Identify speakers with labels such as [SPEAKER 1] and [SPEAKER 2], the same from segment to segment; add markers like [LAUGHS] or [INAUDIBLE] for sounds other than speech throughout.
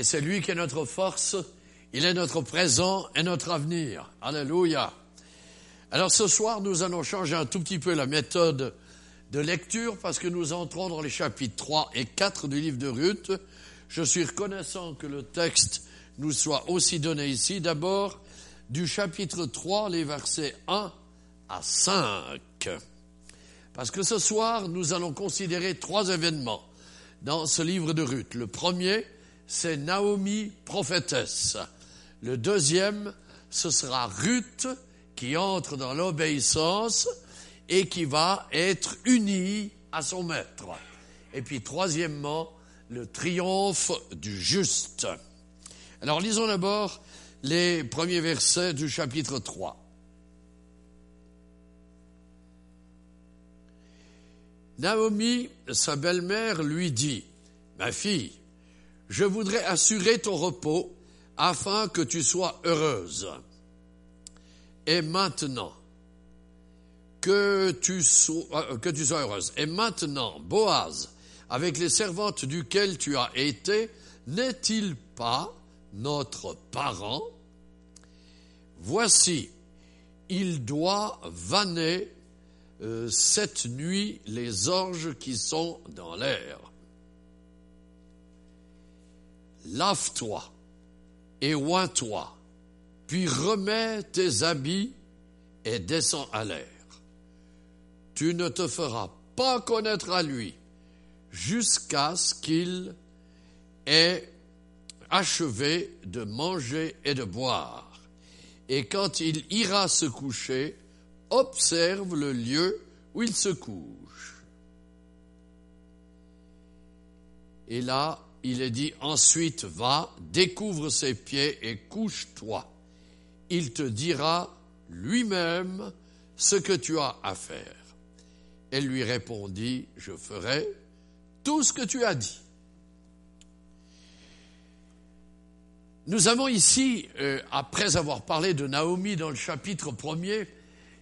[SPEAKER 1] Et c'est lui qui est notre force, il est notre présent et notre avenir. Alléluia. Alors ce soir, nous allons changer un tout petit peu la méthode de lecture parce que nous entrons dans les chapitres 3 et 4 du livre de Ruth. Je suis reconnaissant que le texte nous soit aussi donné ici. D'abord, du chapitre 3, les versets 1 à 5. Parce que ce soir, nous allons considérer trois événements dans ce livre de Ruth. Le premier, c'est Naomi prophétesse. Le deuxième, ce sera Ruth qui entre dans l'obéissance et qui va être unie à son maître. Et puis troisièmement, le triomphe du juste. Alors lisons d'abord les premiers versets du chapitre 3. Naomi, sa belle-mère, lui dit, Ma fille, je voudrais assurer ton repos afin que tu sois heureuse. Et maintenant, que tu sois, euh, que tu sois heureuse. Et maintenant, Boaz, avec les servantes duquel tu as été, n'est-il pas notre parent? Voici, il doit vanner euh, cette nuit les orges qui sont dans l'air. Lave-toi et oins-toi, puis remets tes habits et descends à l'air. Tu ne te feras pas connaître à lui jusqu'à ce qu'il ait achevé de manger et de boire. Et quand il ira se coucher, observe le lieu où il se couche. Et là, il est dit, ensuite va, découvre ses pieds et couche-toi. Il te dira lui-même ce que tu as à faire. Elle lui répondit, je ferai tout ce que tu as dit. Nous avons ici, euh, après avoir parlé de Naomi dans le chapitre premier,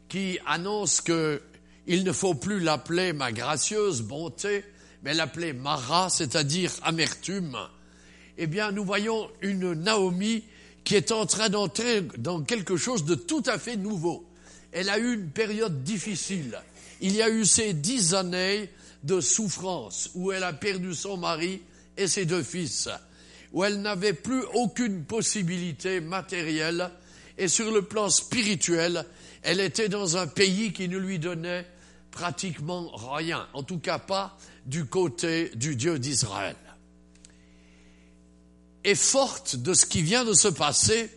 [SPEAKER 1] qui annonce que il ne faut plus l'appeler ma gracieuse bonté, mais l'appeler Mara, c'est-à-dire amertume, eh bien, nous voyons une Naomi qui est en train d'entrer dans quelque chose de tout à fait nouveau. Elle a eu une période difficile. Il y a eu ces dix années de souffrance où elle a perdu son mari et ses deux fils, où elle n'avait plus aucune possibilité matérielle et sur le plan spirituel, elle était dans un pays qui ne lui donnait pratiquement rien, en tout cas pas du côté du Dieu d'Israël. Et forte de ce qui vient de se passer,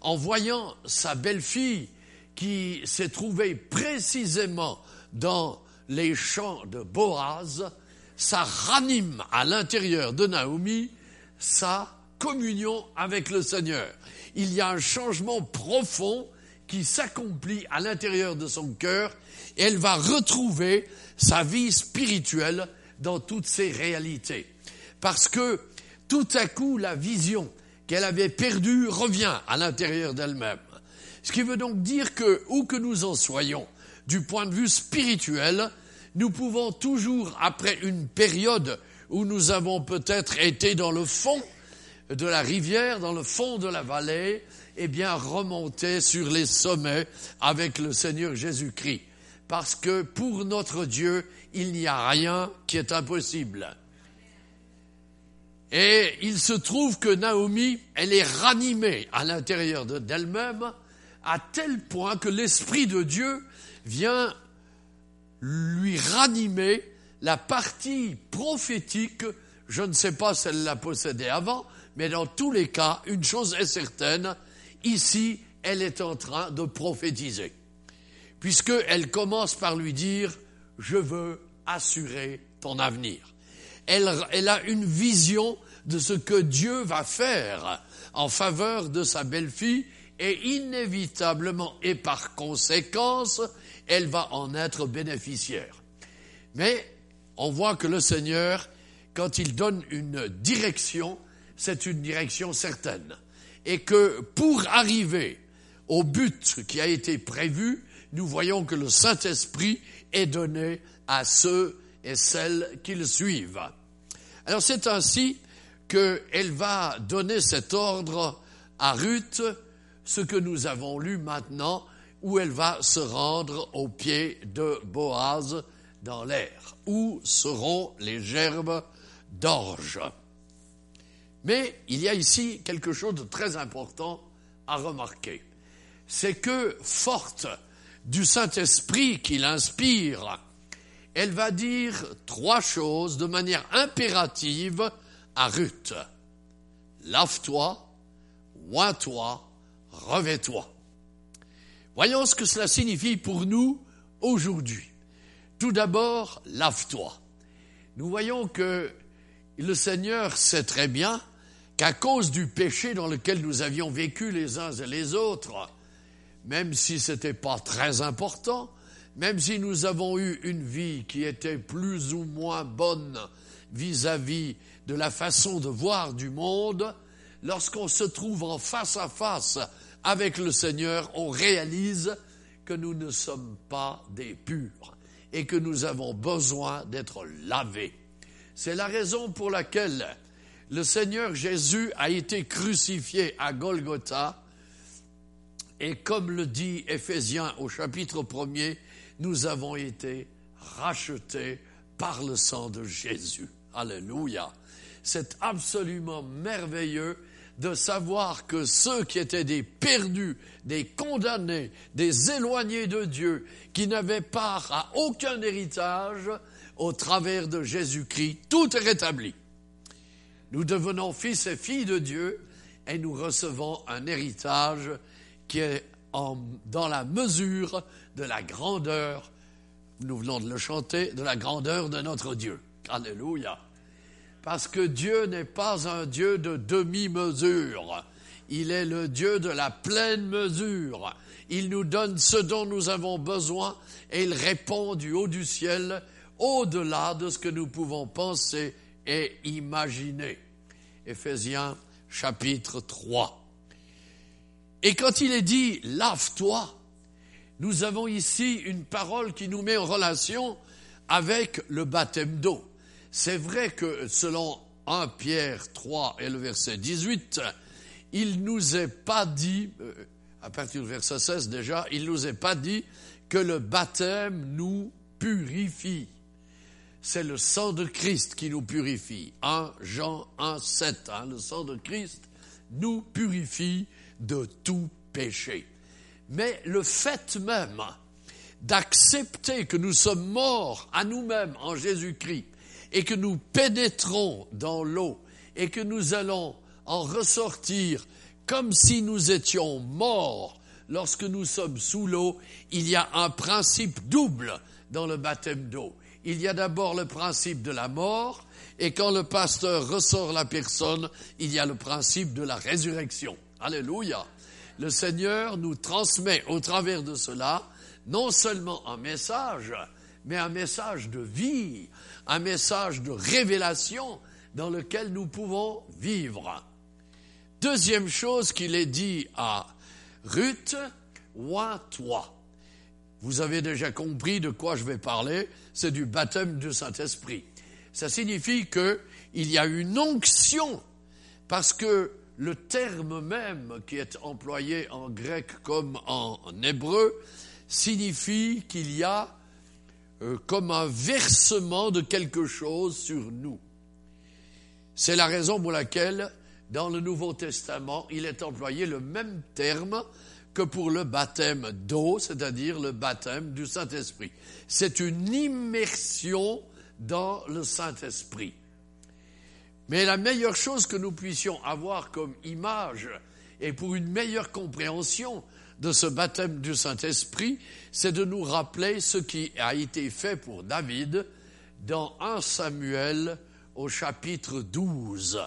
[SPEAKER 1] en voyant sa belle-fille qui s'est trouvée précisément dans les champs de Boaz, ça ranime à l'intérieur de Naomi sa communion avec le Seigneur. Il y a un changement profond qui s'accomplit à l'intérieur de son cœur elle va retrouver sa vie spirituelle dans toutes ses réalités. Parce que tout à coup, la vision qu'elle avait perdue revient à l'intérieur d'elle-même. Ce qui veut donc dire que, où que nous en soyons, du point de vue spirituel, nous pouvons toujours, après une période où nous avons peut-être été dans le fond de la rivière, dans le fond de la vallée, eh bien, remonter sur les sommets avec le Seigneur Jésus-Christ. Parce que pour notre Dieu, il n'y a rien qui est impossible. Et il se trouve que Naomi, elle est ranimée à l'intérieur d'elle-même à tel point que l'Esprit de Dieu vient lui ranimer la partie prophétique. Je ne sais pas si elle l'a possédée avant, mais dans tous les cas, une chose est certaine, Ici, elle est en train de prophétiser, puisqu'elle commence par lui dire, je veux assurer ton avenir. Elle, a une vision de ce que Dieu va faire en faveur de sa belle-fille et inévitablement et par conséquence, elle va en être bénéficiaire. Mais on voit que le Seigneur, quand il donne une direction, c'est une direction certaine et que pour arriver au but qui a été prévu, nous voyons que le Saint-Esprit est donné à ceux et celles qui le suivent. Alors c'est ainsi qu'elle va donner cet ordre à Ruth, ce que nous avons lu maintenant, où elle va se rendre au pied de Boaz dans l'air, où seront les gerbes d'orge? Mais il y a ici quelque chose de très important à remarquer. C'est que, forte du Saint-Esprit qui l'inspire, elle va dire trois choses de manière impérative à Ruth. Lave-toi, oins-toi, revais-toi. Voyons ce que cela signifie pour nous aujourd'hui. Tout d'abord, lave-toi. Nous voyons que le Seigneur sait très bien qu'à cause du péché dans lequel nous avions vécu les uns et les autres, même si ce n'était pas très important, même si nous avons eu une vie qui était plus ou moins bonne vis-à-vis de la façon de voir du monde, lorsqu'on se trouve en face à face avec le Seigneur, on réalise que nous ne sommes pas des purs et que nous avons besoin d'être lavés. C'est la raison pour laquelle le Seigneur Jésus a été crucifié à Golgotha et comme le dit Éphésiens au chapitre 1er, nous avons été rachetés par le sang de Jésus. Alléluia. C'est absolument merveilleux de savoir que ceux qui étaient des perdus, des condamnés, des éloignés de Dieu, qui n'avaient part à aucun héritage, au travers de Jésus-Christ, tout est rétabli. Nous devenons fils et filles de Dieu et nous recevons un héritage qui est en, dans la mesure de la grandeur, nous venons de le chanter, de la grandeur de notre Dieu. Alléluia. Parce que Dieu n'est pas un Dieu de demi-mesure. Il est le Dieu de la pleine mesure. Il nous donne ce dont nous avons besoin et il répond du haut du ciel au-delà de ce que nous pouvons penser et imaginer. Éphésiens chapitre 3. Et quand il est dit lave-toi, nous avons ici une parole qui nous met en relation avec le baptême d'eau. C'est vrai que selon 1 Pierre 3 et le verset 18, il nous est pas dit, euh, à partir du verset 16 déjà, il nous est pas dit que le baptême nous purifie. C'est le sang de Christ qui nous purifie. 1 Jean 1, 7, hein, le sang de Christ nous purifie de tout péché. Mais le fait même d'accepter que nous sommes morts à nous-mêmes en Jésus-Christ et que nous pénétrons dans l'eau et que nous allons en ressortir comme si nous étions morts lorsque nous sommes sous l'eau, il y a un principe double dans le baptême d'eau. Il y a d'abord le principe de la mort, et quand le pasteur ressort la personne, il y a le principe de la résurrection. Alléluia. Le Seigneur nous transmet au travers de cela non seulement un message, mais un message de vie, un message de révélation dans lequel nous pouvons vivre. Deuxième chose qu'il est dit à Ruth, oins-toi. Vous avez déjà compris de quoi je vais parler, c'est du baptême du Saint-Esprit. Ça signifie qu'il y a une onction, parce que le terme même qui est employé en grec comme en hébreu signifie qu'il y a euh, comme un versement de quelque chose sur nous. C'est la raison pour laquelle, dans le Nouveau Testament, il est employé le même terme que pour le baptême d'eau, c'est-à-dire le baptême du Saint-Esprit. C'est une immersion dans le Saint-Esprit. Mais la meilleure chose que nous puissions avoir comme image, et pour une meilleure compréhension de ce baptême du Saint-Esprit, c'est de nous rappeler ce qui a été fait pour David dans 1 Samuel au chapitre 12.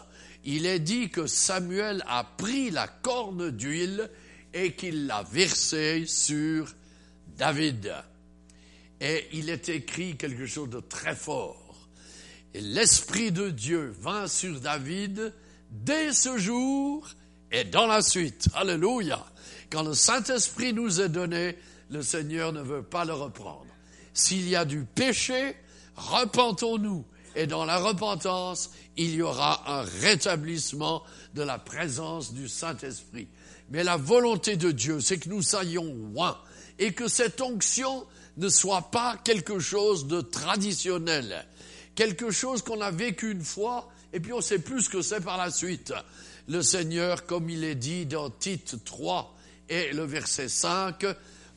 [SPEAKER 1] Il est dit que Samuel a pris la corne d'huile et qu'il l'a versée sur David. Et il est écrit quelque chose de très fort. Et l'Esprit de Dieu vint sur David dès ce jour et dans la suite. Alléluia. Quand le Saint-Esprit nous est donné, le Seigneur ne veut pas le reprendre. S'il y a du péché, repentons-nous Et dans la repentance, il y aura un rétablissement de la présence du Saint-Esprit. Mais la volonté de Dieu, c'est que nous soyons loin et que cette onction ne soit pas quelque chose de traditionnel, quelque chose qu'on a vécu une fois et puis on sait plus ce que c'est par la suite. Le Seigneur, comme il est dit dans Tite 3 et le verset 5,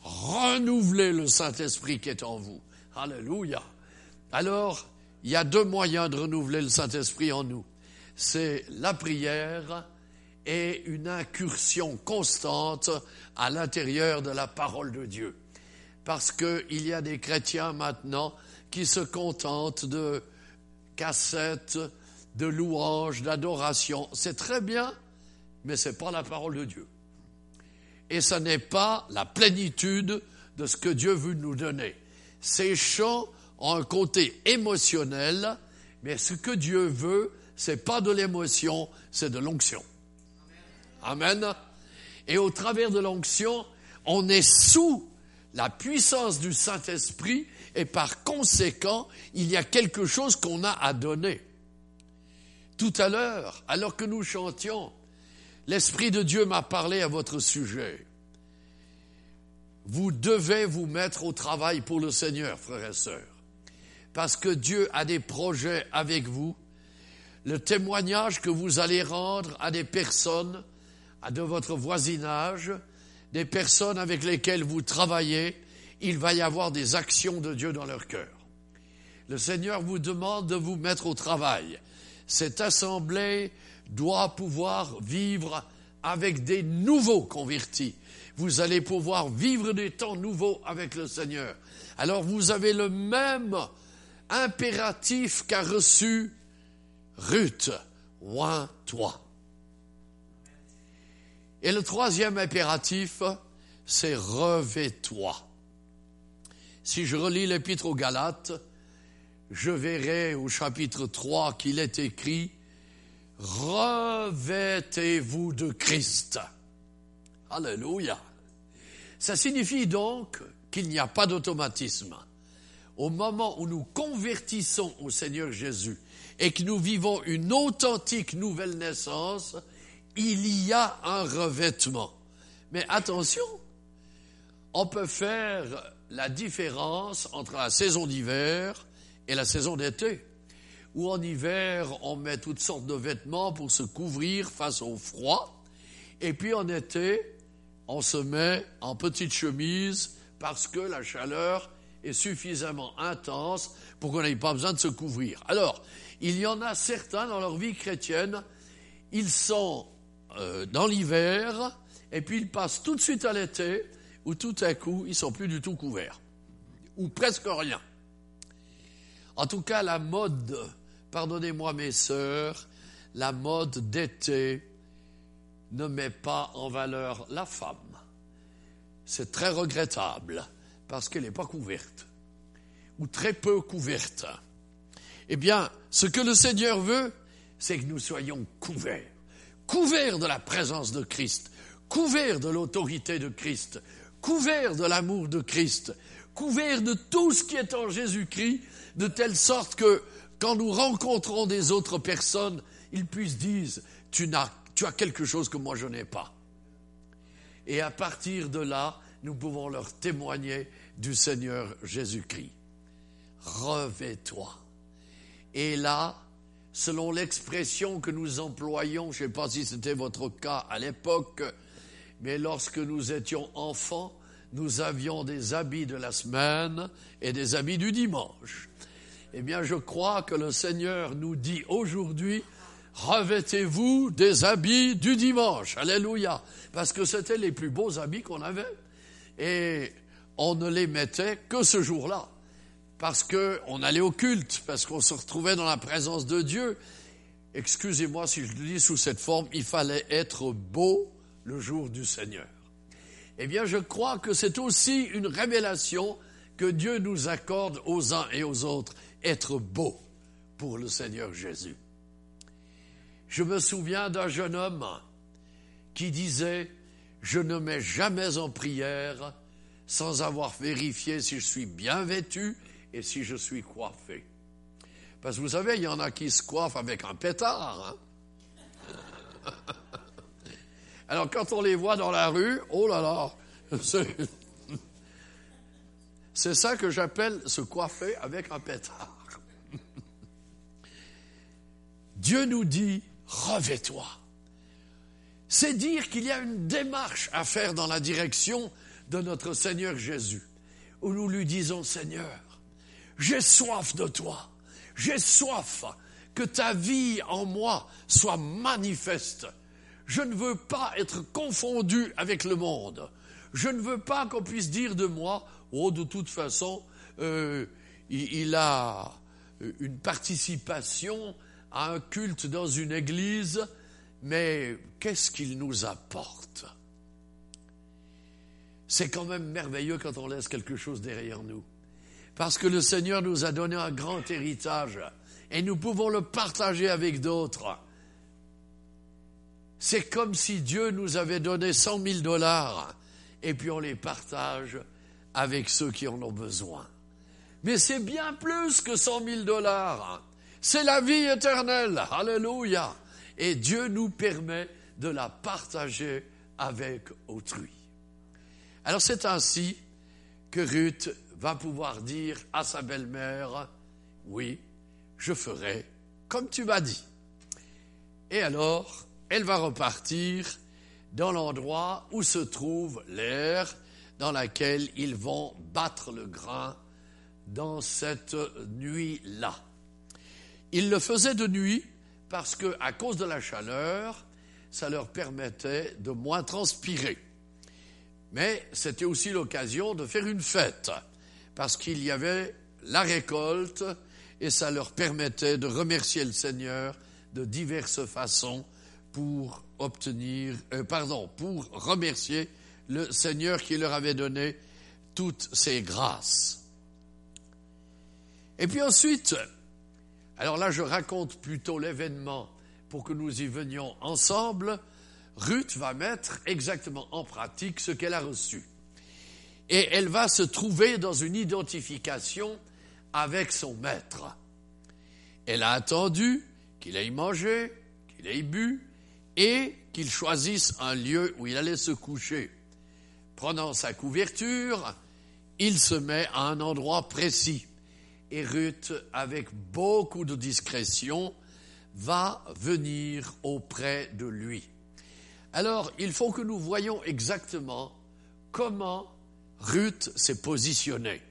[SPEAKER 1] renouvelez le Saint-Esprit qui est en vous. Alléluia. Alors, il y a deux moyens de renouveler le Saint-Esprit en nous. C'est la prière et une incursion constante à l'intérieur de la parole de Dieu. Parce qu'il y a des chrétiens maintenant qui se contentent de cassettes, de louanges, d'adoration. C'est très bien, mais ce n'est pas la parole de Dieu. Et ce n'est pas la plénitude de ce que Dieu veut nous donner. Ces chants ont un côté émotionnel, mais ce que Dieu veut, c'est pas de l'émotion, c'est de l'onction. Amen. Et au travers de l'onction, on est sous la puissance du Saint-Esprit et par conséquent, il y a quelque chose qu'on a à donner. Tout à l'heure, alors que nous chantions, l'Esprit de Dieu m'a parlé à votre sujet. Vous devez vous mettre au travail pour le Seigneur, frères et sœurs, parce que Dieu a des projets avec vous. Le témoignage que vous allez rendre à des personnes de votre voisinage, des personnes avec lesquelles vous travaillez, il va y avoir des actions de Dieu dans leur cœur. Le Seigneur vous demande de vous mettre au travail. Cette assemblée doit pouvoir vivre avec des nouveaux convertis. Vous allez pouvoir vivre des temps nouveaux avec le Seigneur. Alors vous avez le même impératif qu'a reçu Ruth. Oins-toi. Et le troisième impératif, c'est revais-toi. Si je relis l'épître aux Galates, je verrai au chapitre 3 qu'il est écrit Revêtez-vous de Christ. Alléluia. Ça signifie donc qu'il n'y a pas d'automatisme. Au moment où nous convertissons au Seigneur Jésus et que nous vivons une authentique nouvelle naissance, il y a un revêtement. Mais attention, on peut faire la différence entre la saison d'hiver et la saison d'été. Où en hiver, on met toutes sortes de vêtements pour se couvrir face au froid. Et puis en été, on se met en petite chemise parce que la chaleur est suffisamment intense pour qu'on n'ait pas besoin de se couvrir. Alors, il y en a certains dans leur vie chrétienne, ils sont euh, dans l'hiver, et puis ils passent tout de suite à l'été, où tout à coup, ils sont plus du tout couverts, ou presque rien. En tout cas, la mode, pardonnez-moi mes sœurs, la mode d'été ne met pas en valeur la femme. C'est très regrettable, parce qu'elle n'est pas couverte, ou très peu couverte. Eh bien, ce que le Seigneur veut, c'est que nous soyons couverts couvert de la présence de Christ, couvert de l'autorité de Christ, couvert de l'amour de Christ, couvert de tout ce qui est en Jésus-Christ, de telle sorte que quand nous rencontrons des autres personnes, ils puissent dire, tu, as, quelque chose que moi je n'ai pas. Et à partir de là, nous pouvons leur témoigner du Seigneur Jésus-Christ. Revais-toi. Et là, selon l'expression que nous employons, je ne sais pas si c'était votre cas à l'époque, mais lorsque nous étions enfants, nous avions des habits de la semaine et des habits du dimanche. Eh bien, je crois que le Seigneur nous dit aujourd'hui, revêtez-vous des habits du dimanche. Alléluia. Parce que c'était les plus beaux habits qu'on avait. Et on ne les mettait que ce jour-là parce qu'on allait au culte, parce qu'on se retrouvait dans la présence de Dieu. Excusez-moi si je le dis sous cette forme, il fallait être beau le jour du Seigneur. Eh bien, je crois que c'est aussi une révélation que Dieu nous accorde aux uns et aux autres, être beau pour le Seigneur Jésus. Je me souviens d'un jeune homme qui disait, je ne mets jamais en prière sans avoir vérifié si je suis bien vêtu et si je suis coiffé. Parce que vous savez, il y en a qui se coiffent avec un pétard. Hein. [LAUGHS] Alors quand on les voit dans la rue, oh là là, [LAUGHS] c'est ça que j'appelle se coiffer avec un pétard. [LAUGHS] Dieu nous dit, revais-toi. C'est dire qu'il y a une démarche à faire dans la direction de notre Seigneur Jésus, où nous lui disons, Seigneur, j'ai soif de toi, j'ai soif que ta vie en moi soit manifeste. Je ne veux pas être confondu avec le monde. Je ne veux pas qu'on puisse dire de moi, oh, de toute façon, euh, il a une participation à un culte dans une église, mais qu'est-ce qu'il nous apporte? C'est quand même merveilleux quand on laisse quelque chose derrière nous. Parce que le Seigneur nous a donné un grand héritage et nous pouvons le partager avec d'autres. C'est comme si Dieu nous avait donné cent mille dollars et puis on les partage avec ceux qui en ont besoin. Mais c'est bien plus que cent mille dollars. C'est la vie éternelle. Alléluia. Et Dieu nous permet de la partager avec autrui. Alors c'est ainsi que Ruth va pouvoir dire à sa belle-mère, oui, je ferai comme tu m'as dit. Et alors, elle va repartir dans l'endroit où se trouve l'air dans laquelle ils vont battre le grain dans cette nuit-là. Ils le faisaient de nuit parce que, à cause de la chaleur, ça leur permettait de moins transpirer. Mais c'était aussi l'occasion de faire une fête parce qu'il y avait la récolte et ça leur permettait de remercier le Seigneur de diverses façons pour obtenir, euh, pardon, pour remercier le Seigneur qui leur avait donné toutes ces grâces. Et puis ensuite, alors là, je raconte plutôt l'événement pour que nous y venions ensemble. Ruth va mettre exactement en pratique ce qu'elle a reçu. Et elle va se trouver dans une identification avec son maître. Elle a attendu qu'il aille manger, qu'il aille bu, et qu'il choisisse un lieu où il allait se coucher. Prenant sa couverture, il se met à un endroit précis et Ruth, avec beaucoup de discrétion, va venir auprès de lui. Alors, il faut que nous voyions exactement comment Ruth s'est positionnée.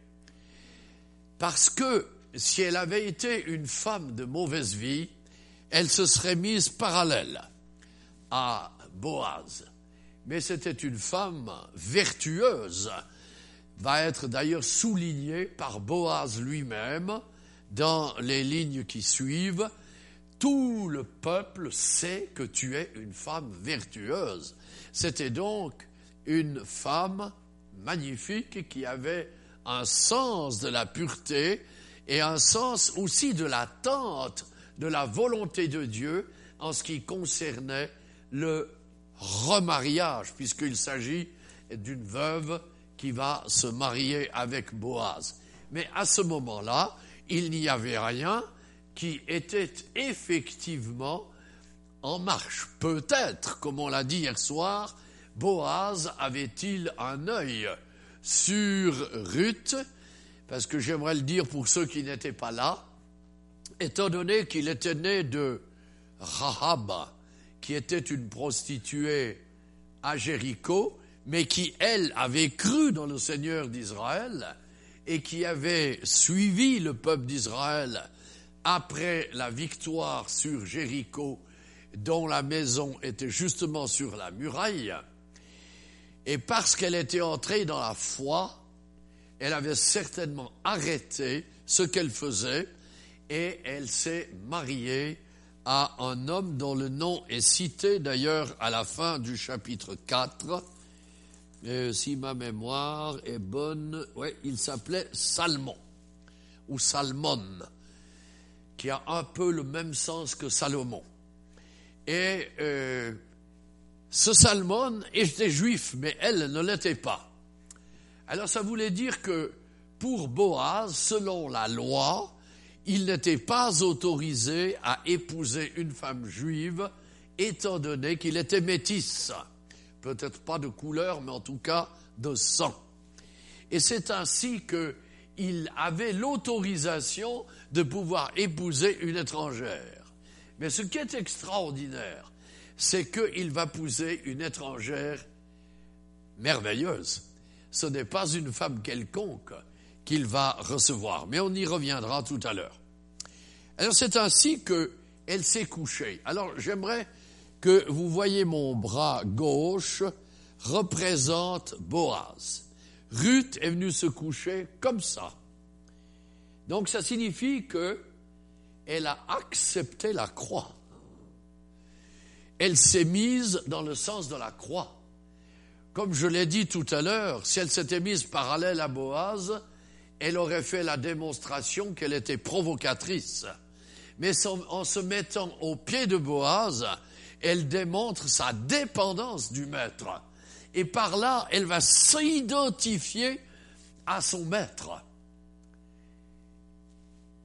[SPEAKER 1] Parce que si elle avait été une femme de mauvaise vie, elle se serait mise parallèle à Boaz. Mais c'était une femme vertueuse va être d'ailleurs souligné par Boaz lui-même dans les lignes qui suivent. Tout le peuple sait que tu es une femme vertueuse. C'était donc une femme magnifique qui avait un sens de la pureté et un sens aussi de l'attente de la volonté de Dieu en ce qui concernait le remariage, puisqu'il s'agit d'une veuve qui va se marier avec Boaz. Mais à ce moment-là, il n'y avait rien qui était effectivement en marche. Peut-être, comme on l'a dit hier soir, Boaz avait-il un œil sur Ruth, parce que j'aimerais le dire pour ceux qui n'étaient pas là, étant donné qu'il était né de Rahab, qui était une prostituée à Jéricho, mais qui, elle, avait cru dans le Seigneur d'Israël et qui avait suivi le peuple d'Israël après la victoire sur Jéricho, dont la maison était justement sur la muraille, et parce qu'elle était entrée dans la foi, elle avait certainement arrêté ce qu'elle faisait et elle s'est mariée à un homme dont le nom est cité d'ailleurs à la fin du chapitre 4 euh, si ma mémoire est bonne, ouais, il s'appelait Salmon, ou Salmon, qui a un peu le même sens que Salomon. Et euh, ce Salmon était juif, mais elle ne l'était pas. Alors ça voulait dire que pour Boaz, selon la loi, il n'était pas autorisé à épouser une femme juive, étant donné qu'il était métis. Peut-être pas de couleur, mais en tout cas de sang. Et c'est ainsi qu'il avait l'autorisation de pouvoir épouser une étrangère. Mais ce qui est extraordinaire, c'est qu'il va épouser une étrangère merveilleuse. Ce n'est pas une femme quelconque qu'il va recevoir, mais on y reviendra tout à l'heure. Alors c'est ainsi qu'elle s'est couchée. Alors j'aimerais que vous voyez mon bras gauche représente Boaz. Ruth est venue se coucher comme ça. Donc ça signifie que elle a accepté la croix. Elle s'est mise dans le sens de la croix. Comme je l'ai dit tout à l'heure, si elle s'était mise parallèle à Boaz, elle aurait fait la démonstration qu'elle était provocatrice. Mais en se mettant au pied de Boaz, elle démontre sa dépendance du maître. Et par là, elle va s'identifier à son maître.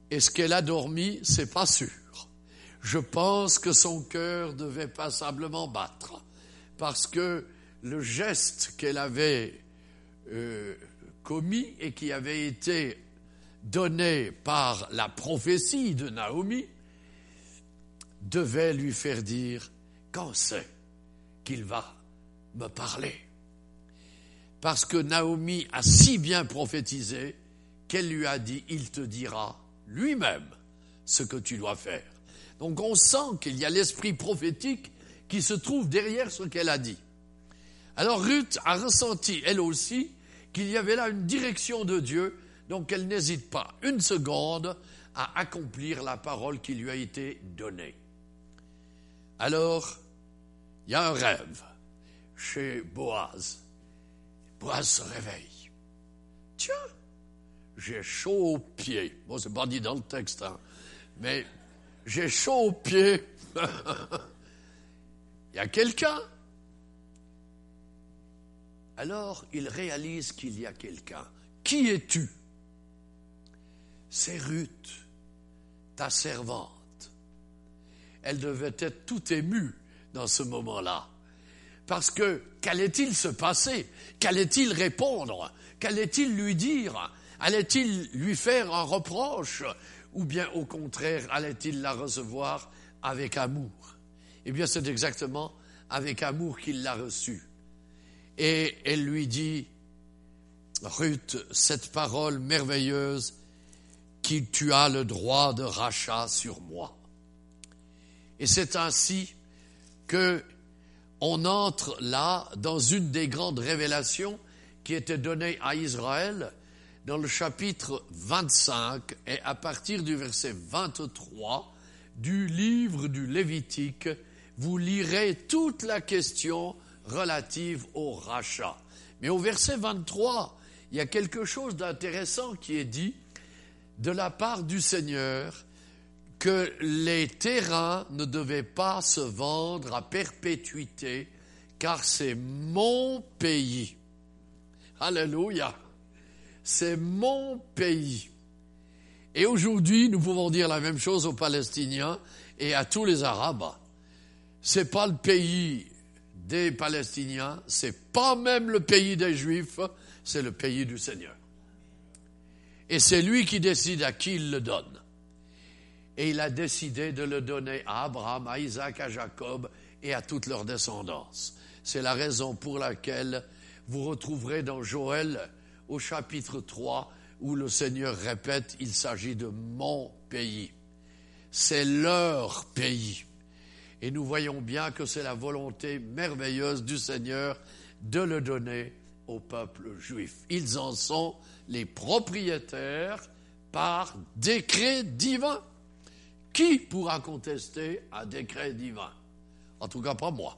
[SPEAKER 1] Est-ce qu'elle a dormi C'est pas sûr. Je pense que son cœur devait passablement battre, parce que le geste qu'elle avait euh, commis et qui avait été donné par la prophétie de Naomi devait lui faire dire quand c'est qu'il va me parler. Parce que Naomi a si bien prophétisé qu'elle lui a dit, il te dira lui-même ce que tu dois faire. Donc on sent qu'il y a l'esprit prophétique qui se trouve derrière ce qu'elle a dit. Alors Ruth a ressenti, elle aussi, qu'il y avait là une direction de Dieu, donc elle n'hésite pas une seconde à accomplir la parole qui lui a été donnée. Alors, il y a un rêve chez Boaz. Boaz se réveille. Tiens, j'ai chaud aux pieds. Bon, c'est pas dit dans le texte, hein, mais j'ai chaud aux pieds. [LAUGHS] Il y a quelqu'un. Alors, il réalise qu'il y a quelqu'un. Qui es-tu? C'est Ruth, ta servante. Elle devait être tout émue dans ce moment-là. Parce que qu'allait-il se passer? Qu'allait-il répondre? Qu'allait-il lui dire? Allait-il lui faire un reproche? Ou bien au contraire, allait-il la recevoir avec amour? Eh bien, c'est exactement avec amour qu'il l'a reçue. Et elle lui dit, Ruth, cette parole merveilleuse, qui tu as le droit de rachat sur moi. Et c'est ainsi que on entre là dans une des grandes révélations qui était donnée à Israël dans le chapitre 25 et à partir du verset 23 du livre du Lévitique, vous lirez toute la question relative au rachat. Mais au verset 23, il y a quelque chose d'intéressant qui est dit de la part du Seigneur que les terrains ne devaient pas se vendre à perpétuité, car c'est mon pays. Alléluia. C'est mon pays. Et aujourd'hui, nous pouvons dire la même chose aux Palestiniens et à tous les Arabes. C'est pas le pays des Palestiniens, c'est pas même le pays des Juifs, c'est le pays du Seigneur. Et c'est lui qui décide à qui il le donne et il a décidé de le donner à Abraham, à Isaac, à Jacob et à toute leur descendance. C'est la raison pour laquelle vous retrouverez dans Joël au chapitre 3 où le Seigneur répète, il s'agit de mon pays. C'est leur pays. Et nous voyons bien que c'est la volonté merveilleuse du Seigneur de le donner au peuple juif. Ils en sont les propriétaires par décret divin. Qui pourra contester un décret divin? En tout cas, pas moi.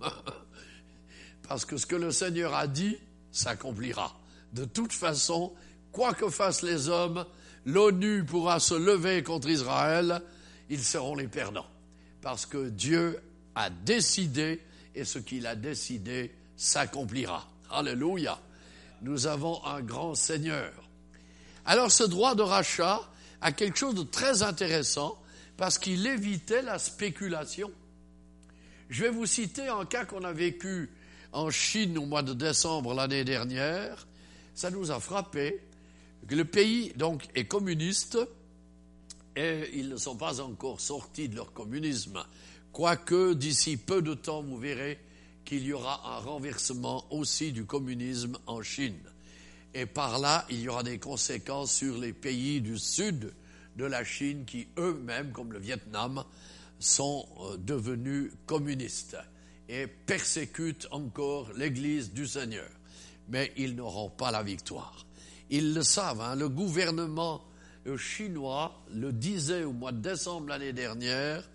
[SPEAKER 1] [LAUGHS] Parce que ce que le Seigneur a dit s'accomplira. De toute façon, quoi que fassent les hommes, l'ONU pourra se lever contre Israël, ils seront les perdants. Parce que Dieu a décidé et ce qu'il a décidé s'accomplira. Alléluia. Nous avons un grand Seigneur. Alors ce droit de rachat à quelque chose de très intéressant parce qu'il évitait la spéculation. Je vais vous citer un cas qu'on a vécu en Chine au mois de décembre l'année dernière. Ça nous a frappé. Le pays, donc, est communiste et ils ne sont pas encore sortis de leur communisme. Quoique, d'ici peu de temps, vous verrez qu'il y aura un renversement aussi du communisme en Chine. Et par là, il y aura des conséquences sur les pays du sud de la Chine qui eux-mêmes, comme le Vietnam, sont euh, devenus communistes et persécutent encore l'Église du Seigneur. Mais ils n'auront pas la victoire. Ils le savent, hein, le gouvernement chinois le disait au mois de décembre l'année dernière,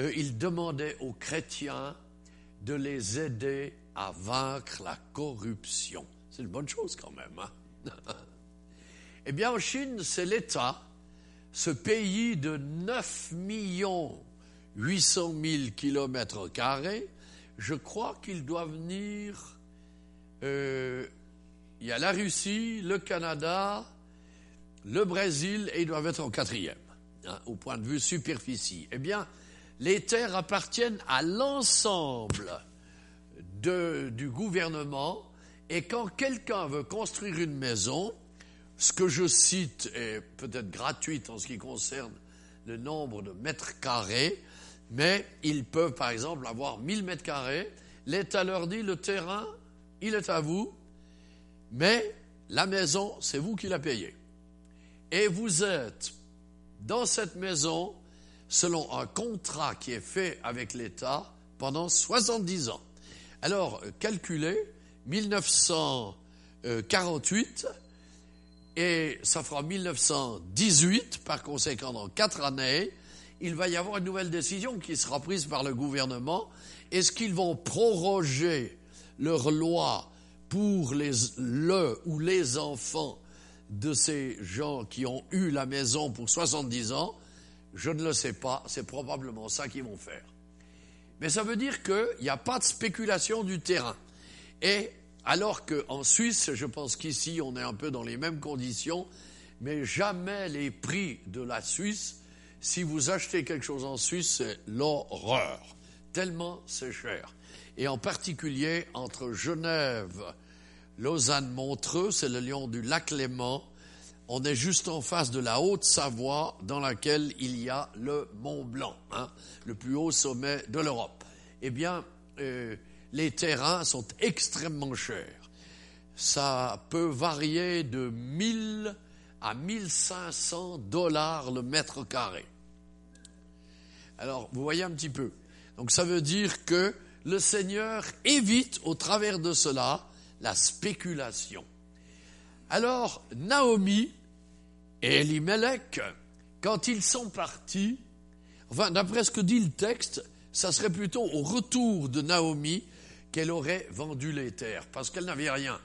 [SPEAKER 1] euh, il demandait aux chrétiens de les aider à vaincre la corruption. C'est une bonne chose quand même. Hein [LAUGHS] eh bien, en Chine, c'est l'État, ce pays de 9 millions 800 000 kilomètres carrés, je crois qu'il doit venir. Euh, il y a la Russie, le Canada, le Brésil, et ils doivent être en quatrième, hein, au point de vue superficie. Eh bien, les terres appartiennent à l'ensemble du gouvernement, et quand quelqu'un veut construire une maison, ce que je cite est peut-être gratuite en ce qui concerne le nombre de mètres carrés, mais ils peuvent par exemple avoir 1000 mètres carrés. L'État leur dit le terrain, il est à vous, mais la maison, c'est vous qui la payez. Et vous êtes dans cette maison selon un contrat qui est fait avec l'État pendant 70 ans. Alors, calculez, 1948, et ça fera 1918, par conséquent, dans quatre années, il va y avoir une nouvelle décision qui sera prise par le gouvernement. Est-ce qu'ils vont proroger leur loi pour le ou les enfants de ces gens qui ont eu la maison pour 70 ans Je ne le sais pas, c'est probablement ça qu'ils vont faire. Mais ça veut dire qu'il n'y a pas de spéculation du terrain. Et alors qu'en Suisse, je pense qu'ici on est un peu dans les mêmes conditions, mais jamais les prix de la Suisse si vous achetez quelque chose en Suisse, c'est l'horreur, tellement c'est cher. Et en particulier entre Genève, Lausanne, Montreux, c'est le lion du lac Léman. On est juste en face de la Haute-Savoie, dans laquelle il y a le Mont Blanc, hein, le plus haut sommet de l'Europe. Eh bien, euh, les terrains sont extrêmement chers. Ça peut varier de 1000 à 1500 dollars le mètre carré. Alors, vous voyez un petit peu. Donc, ça veut dire que le Seigneur évite au travers de cela la spéculation. Alors, Naomi et Elimelech, quand ils sont partis, enfin, d'après ce que dit le texte, ça serait plutôt au retour de Naomi qu'elle aurait vendu les terres, parce qu'elle n'avait rien.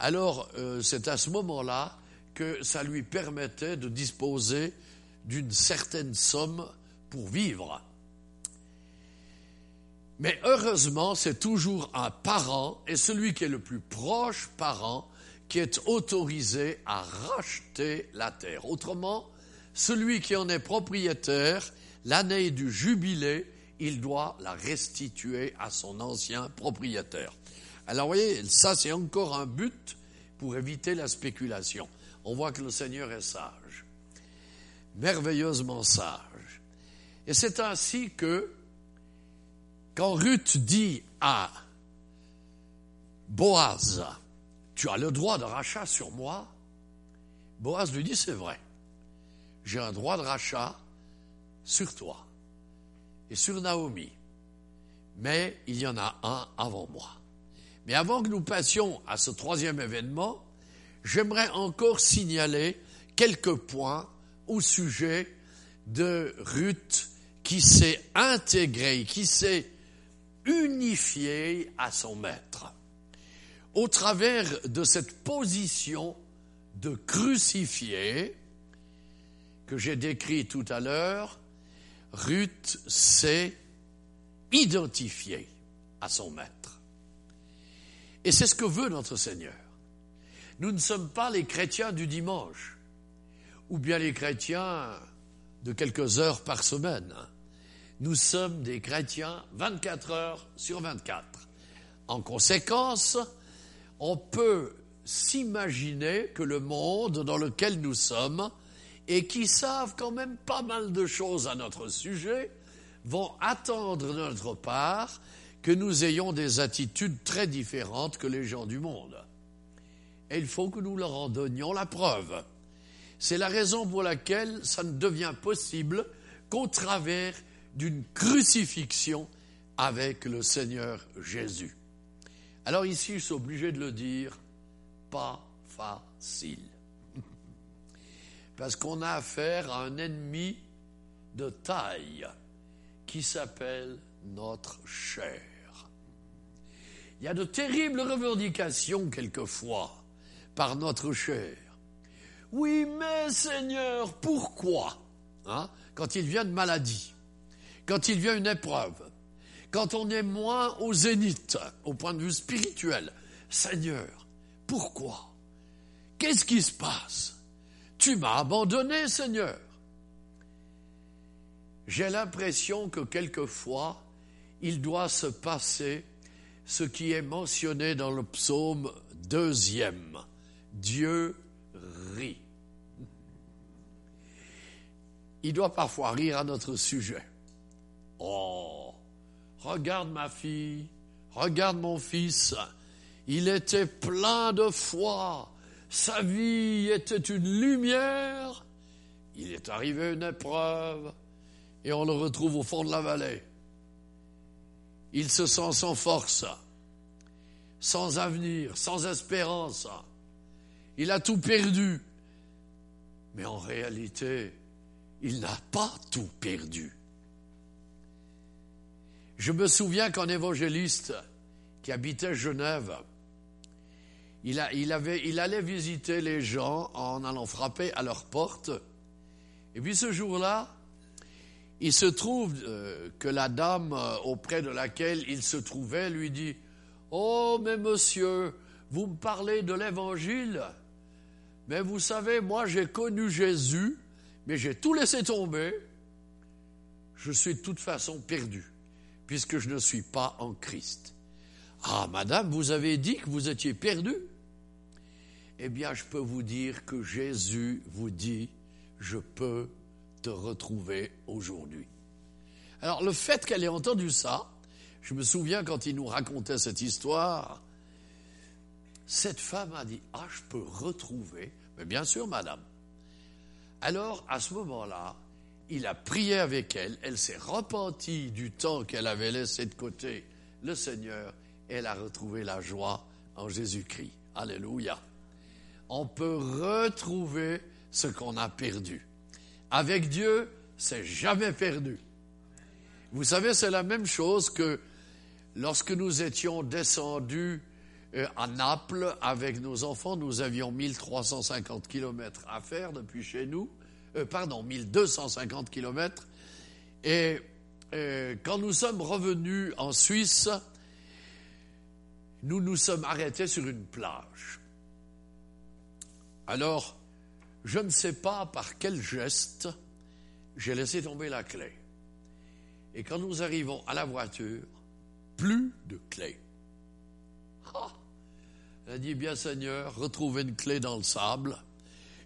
[SPEAKER 1] Alors, euh, c'est à ce moment-là que ça lui permettait de disposer d'une certaine somme pour vivre. Mais heureusement, c'est toujours un parent, et celui qui est le plus proche parent, qui est autorisé à racheter la terre. Autrement, celui qui en est propriétaire, l'année du jubilé, il doit la restituer à son ancien propriétaire. Alors vous voyez, ça c'est encore un but pour éviter la spéculation on voit que le Seigneur est sage, merveilleusement sage. Et c'est ainsi que, quand Ruth dit à Boaz, tu as le droit de rachat sur moi, Boaz lui dit, c'est vrai, j'ai un droit de rachat sur toi et sur Naomi, mais il y en a un avant moi. Mais avant que nous passions à ce troisième événement, j'aimerais encore signaler quelques points au sujet de Ruth qui s'est intégrée, qui s'est unifiée à son maître. Au travers de cette position de crucifié que j'ai décrit tout à l'heure, Ruth s'est identifiée à son maître. Et c'est ce que veut notre Seigneur. Nous ne sommes pas les chrétiens du dimanche, ou bien les chrétiens de quelques heures par semaine. Nous sommes des chrétiens 24 heures sur 24. En conséquence, on peut s'imaginer que le monde dans lequel nous sommes, et qui savent quand même pas mal de choses à notre sujet, vont attendre de notre part que nous ayons des attitudes très différentes que les gens du monde. Et il faut que nous leur en donnions la preuve. C'est la raison pour laquelle ça ne devient possible qu'au travers d'une crucifixion avec le Seigneur Jésus. Alors ici, je suis obligé de le dire, pas facile. [LAUGHS] Parce qu'on a affaire à un ennemi de taille qui s'appelle notre chair. Il y a de terribles revendications quelquefois par notre chair. Oui, mais Seigneur, pourquoi hein, Quand il vient de maladie, quand il vient une épreuve, quand on est moins au zénith, au point de vue spirituel, Seigneur, pourquoi? Qu'est-ce qui se passe? Tu m'as abandonné, Seigneur. J'ai l'impression que quelquefois, il doit se passer ce qui est mentionné dans le psaume deuxième. Dieu rit. Il doit parfois rire à notre sujet. Oh, regarde ma fille, regarde mon fils, il était plein de foi, sa vie était une lumière, il est arrivé une épreuve et on le retrouve au fond de la vallée. Il se sent sans force, sans avenir, sans espérance. Il a tout perdu. Mais en réalité, il n'a pas tout perdu. Je me souviens qu'un évangéliste qui habitait Genève, il, allait visiter les gens en allant frapper à leur porte. Et puis ce jour-là, il se trouve euh, que la dame euh, auprès de laquelle il se trouvait lui dit Oh, mais monsieur, vous me parlez de l'évangile, mais vous savez, moi j'ai connu Jésus, mais j'ai tout laissé tomber. Je suis de toute façon perdu, puisque je ne suis pas en Christ. Ah, madame, vous avez dit que vous étiez perdu Eh bien, je peux vous dire que Jésus vous dit, je peux te retrouver aujourd'hui. Alors le fait qu'elle ait entendu ça, je me souviens quand il nous racontait cette histoire, cette femme a dit, ah, je peux retrouver, mais bien sûr, madame. Alors, à ce moment-là, il a prié avec elle, elle s'est repentie du temps qu'elle avait laissé de côté le Seigneur, elle a retrouvé la joie en Jésus-Christ. Alléluia. On peut retrouver ce qu'on a perdu. Avec Dieu, c'est jamais perdu. Vous savez, c'est la même chose que lorsque nous étions descendus euh, à Naples avec nos enfants, nous avions 1350 kilomètres à faire depuis chez nous, euh, pardon, 1250 kilomètres. Et euh, quand nous sommes revenus en Suisse, nous nous sommes arrêtés sur une plage. Alors, je ne sais pas par quel geste j'ai laissé tomber la clé. Et quand nous arrivons à la voiture, plus de clé. Elle a dit, bien Seigneur, retrouvez une clé dans le sable.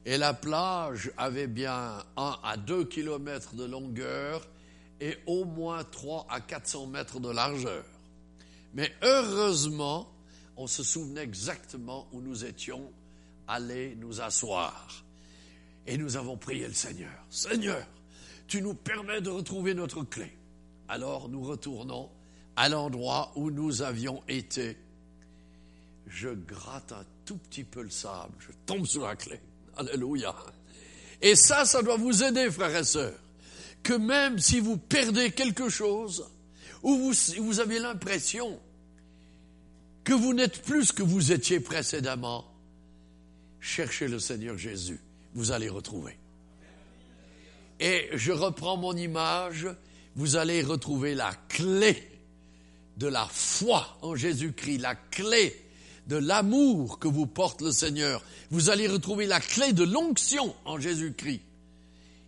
[SPEAKER 1] Et la plage avait bien un à deux kilomètres de longueur et au moins 3 à 400 mètres de largeur. Mais heureusement, on se souvenait exactement où nous étions allés nous asseoir. Et nous avons prié le Seigneur. Seigneur, tu nous permets de retrouver notre clé. Alors nous retournons à l'endroit où nous avions été. Je gratte un tout petit peu le sable, je tombe sur la clé. Alléluia. Et ça, ça doit vous aider, frères et sœurs. Que même si vous perdez quelque chose, ou vous, vous avez l'impression que vous n'êtes plus ce que vous étiez précédemment, cherchez le Seigneur Jésus vous allez retrouver. Et je reprends mon image, vous allez retrouver la clé de la foi en Jésus-Christ, la clé de l'amour que vous porte le Seigneur. Vous allez retrouver la clé de l'onction en Jésus-Christ.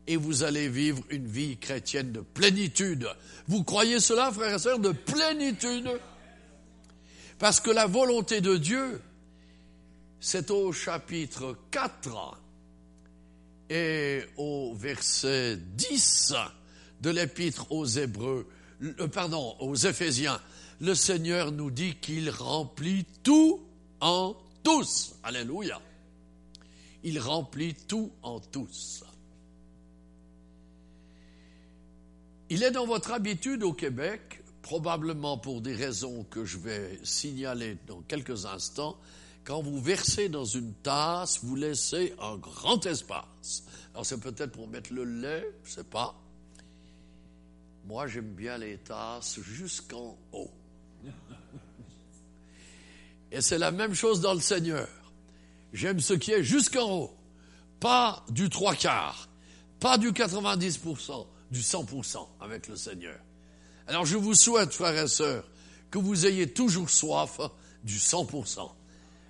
[SPEAKER 1] Et vous allez vivre une vie chrétienne de plénitude. Vous croyez cela, frères et sœurs, de plénitude? Parce que la volonté de Dieu, c'est au chapitre 4 et au verset 10 de l'épître aux Hébreux, euh, pardon, aux Éphésiens, le Seigneur nous dit qu'il remplit tout en tous. Alléluia. Il remplit tout en tous. Il est dans votre habitude au Québec, probablement pour des raisons que je vais signaler dans quelques instants, quand vous versez dans une tasse, vous laissez un grand espace. Alors c'est peut-être pour mettre le lait, je ne sais pas. Moi, j'aime bien les tasses jusqu'en haut. Et c'est la même chose dans le Seigneur. J'aime ce qui est jusqu'en haut. Pas du trois quarts, pas du 90%, du 100% avec le Seigneur. Alors je vous souhaite, frères et sœurs, que vous ayez toujours soif du 100%.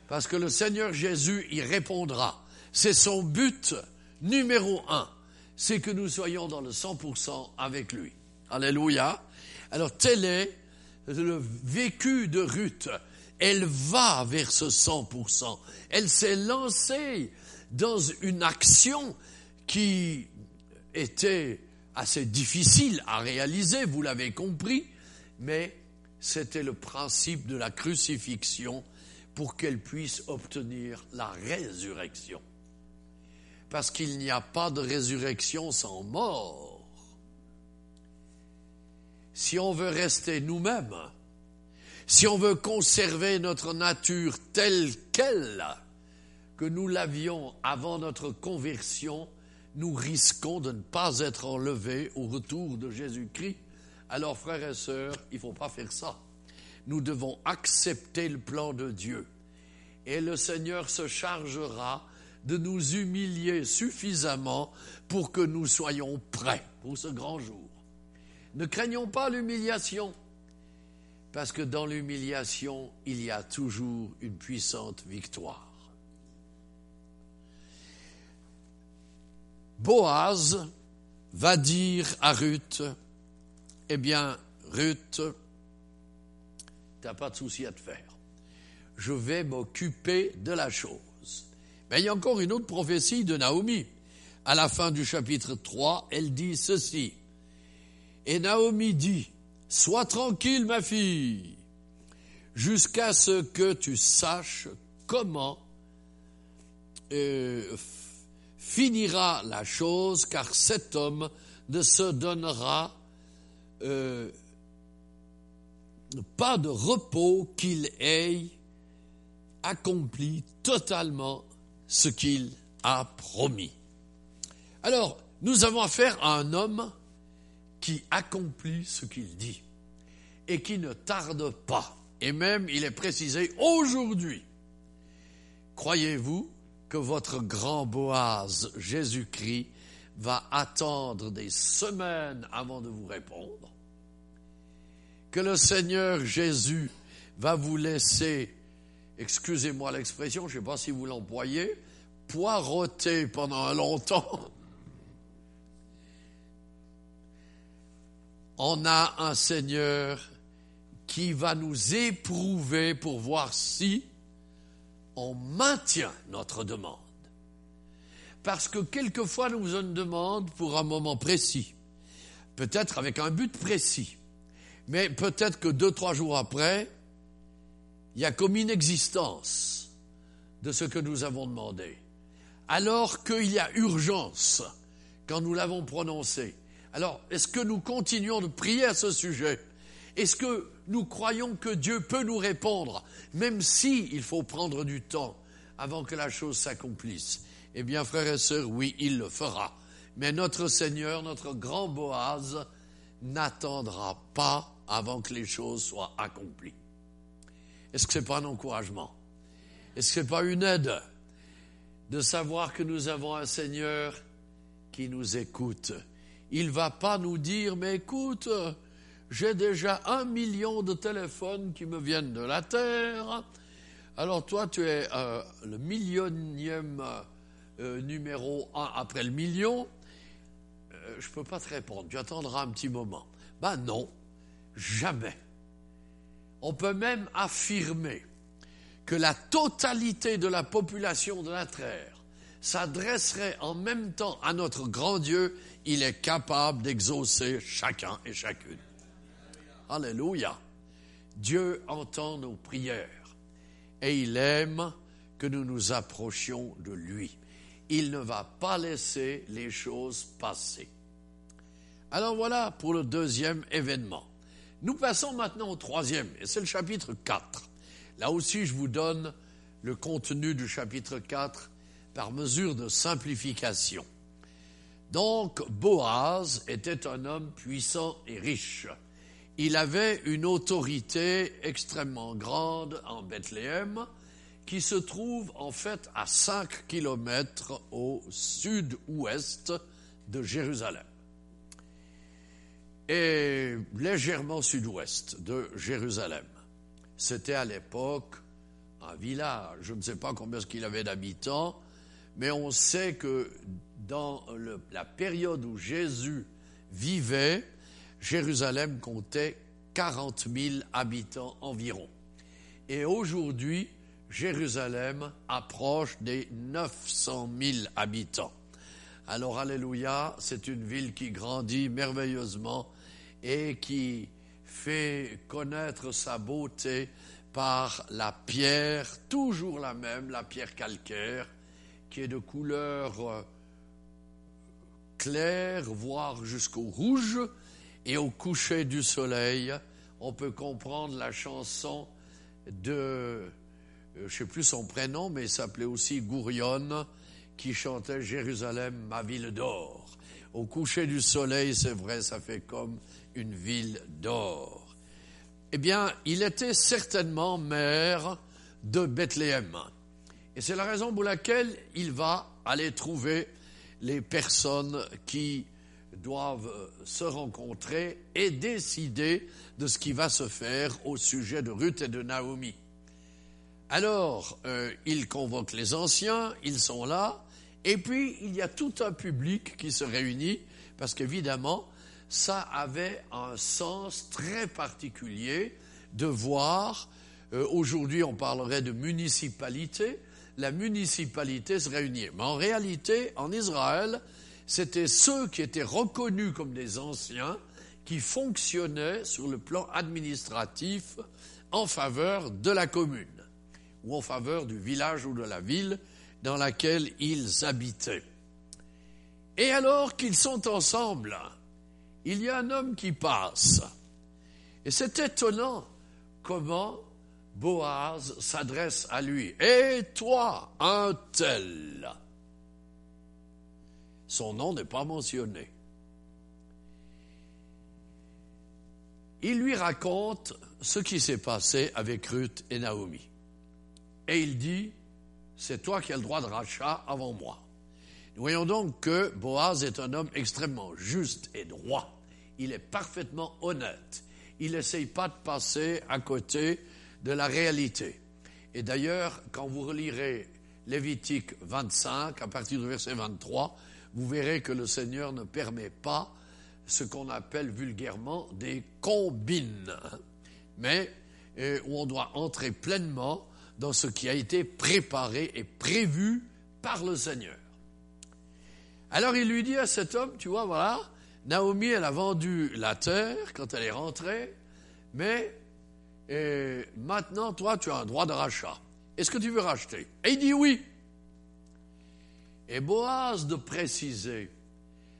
[SPEAKER 1] Parce que le Seigneur Jésus y répondra. C'est son but numéro un. C'est que nous soyons dans le 100% avec lui. Alléluia. Alors tel est le vécu de Ruth. Elle va vers ce 100%. Elle s'est lancée dans une action qui était assez difficile à réaliser, vous l'avez compris, mais c'était le principe de la crucifixion pour qu'elle puisse obtenir la résurrection. Parce qu'il n'y a pas de résurrection sans mort si on veut rester nous-mêmes, si on veut conserver notre nature telle qu'elle, que nous l'avions avant notre conversion, nous risquons de ne pas être enlevés au retour de Jésus-Christ. Alors, frères et sœurs, il ne faut pas faire ça. Nous devons accepter le plan de Dieu. Et le Seigneur se chargera de nous humilier suffisamment pour que nous soyons prêts pour ce grand jour. Ne craignons pas l'humiliation, parce que dans l'humiliation, il y a toujours une puissante victoire. Boaz va dire à Ruth, eh bien, Ruth, n'as pas de souci à te faire. Je vais m'occuper de la chose. Mais il y a encore une autre prophétie de Naomi. À la fin du chapitre 3, elle dit ceci. Et Naomi dit, Sois tranquille, ma fille, jusqu'à ce que tu saches comment euh, finira la chose, car cet homme ne se donnera euh, pas de repos qu'il ait accompli totalement ce qu'il a promis. Alors, nous avons affaire à un homme qui accomplit ce qu'il dit et qui ne tarde pas. Et même, il est précisé aujourd'hui. Croyez-vous que votre grand Boaz, Jésus-Christ, va attendre des semaines avant de vous répondre? Que le Seigneur Jésus va vous laisser, excusez-moi l'expression, je ne sais pas si vous l'employez, poireauter pendant un longtemps on a un Seigneur qui va nous éprouver pour voir si on maintient notre demande. Parce que quelquefois nous faisons une demande pour un moment précis, peut-être avec un but précis, mais peut-être que deux, trois jours après, il y a comme inexistence de ce que nous avons demandé. Alors qu'il y a urgence quand nous l'avons prononcé. Alors, est-ce que nous continuons de prier à ce sujet? Est-ce que nous croyons que Dieu peut nous répondre, même si il faut prendre du temps avant que la chose s'accomplisse? Eh bien, frères et sœurs, oui, il le fera. Mais notre Seigneur, notre grand Boaz, n'attendra pas avant que les choses soient accomplies. Est-ce que ce n'est pas un encouragement? Est-ce que ce n'est pas une aide de savoir que nous avons un Seigneur qui nous écoute il va pas nous dire, mais écoute, j'ai déjà un million de téléphones qui me viennent de la Terre. Alors toi, tu es euh, le millionième euh, numéro 1 après le million. Euh, je ne peux pas te répondre, tu attendras un petit moment. Ben non, jamais. On peut même affirmer que la totalité de la population de la Terre s'adresserait en même temps à notre grand Dieu, il est capable d'exaucer chacun et chacune. Alléluia. Dieu entend nos prières et il aime que nous nous approchions de lui. Il ne va pas laisser les choses passer. Alors voilà pour le deuxième événement. Nous passons maintenant au troisième, et c'est le chapitre 4. Là aussi, je vous donne le contenu du chapitre 4 par mesure de simplification. Donc, Boaz était un homme puissant et riche. Il avait une autorité extrêmement grande en Bethléem, qui se trouve en fait à 5 kilomètres au sud-ouest de Jérusalem. Et légèrement sud-ouest de Jérusalem. C'était à l'époque un village. Je ne sais pas combien il avait d'habitants, mais on sait que dans la période où Jésus vivait, Jérusalem comptait 40 000 habitants environ. Et aujourd'hui, Jérusalem approche des 900 000 habitants. Alors, Alléluia, c'est une ville qui grandit merveilleusement et qui fait connaître sa beauté par la pierre, toujours la même, la pierre calcaire, qui est de couleur euh, claire, voire jusqu'au rouge, et au coucher du soleil, on peut comprendre la chanson de, euh, je ne sais plus son prénom, mais il s'appelait aussi Gourion, qui chantait Jérusalem, ma ville d'or. Au coucher du soleil, c'est vrai, ça fait comme une ville d'or. Eh bien, il était certainement maire de Bethléem. Et c'est la raison pour laquelle il va aller trouver les personnes qui doivent se rencontrer et décider de ce qui va se faire au sujet de Ruth et de Naomi. Alors, euh, il convoque les anciens, ils sont là, et puis il y a tout un public qui se réunit, parce qu'évidemment, ça avait un sens très particulier de voir, euh, aujourd'hui on parlerait de municipalité, la municipalité se réunit. Mais en réalité, en Israël, c'était ceux qui étaient reconnus comme des anciens qui fonctionnaient sur le plan administratif en faveur de la commune ou en faveur du village ou de la ville dans laquelle ils habitaient. Et alors qu'ils sont ensemble, il y a un homme qui passe. Et c'est étonnant comment Boaz s'adresse à lui. Et toi, un tel? Son nom n'est pas mentionné. Il lui raconte ce qui s'est passé avec Ruth et Naomi. Et il dit, c'est toi qui as le droit de rachat avant moi. Nous voyons donc que Boaz est un homme extrêmement juste et droit. Il est parfaitement honnête. Il n'essaye pas de passer à côté de la réalité. Et d'ailleurs, quand vous relirez Lévitique 25, à partir du verset 23, vous verrez que le Seigneur ne permet pas ce qu'on appelle vulgairement des combines, mais euh, où on doit entrer pleinement dans ce qui a été préparé et prévu par le Seigneur. Alors il lui dit à cet homme, tu vois, voilà, Naomi, elle a vendu la terre quand elle est rentrée, mais et maintenant, toi, tu as un droit de rachat. Est-ce que tu veux racheter? Et il dit oui. Et Boaz de préciser,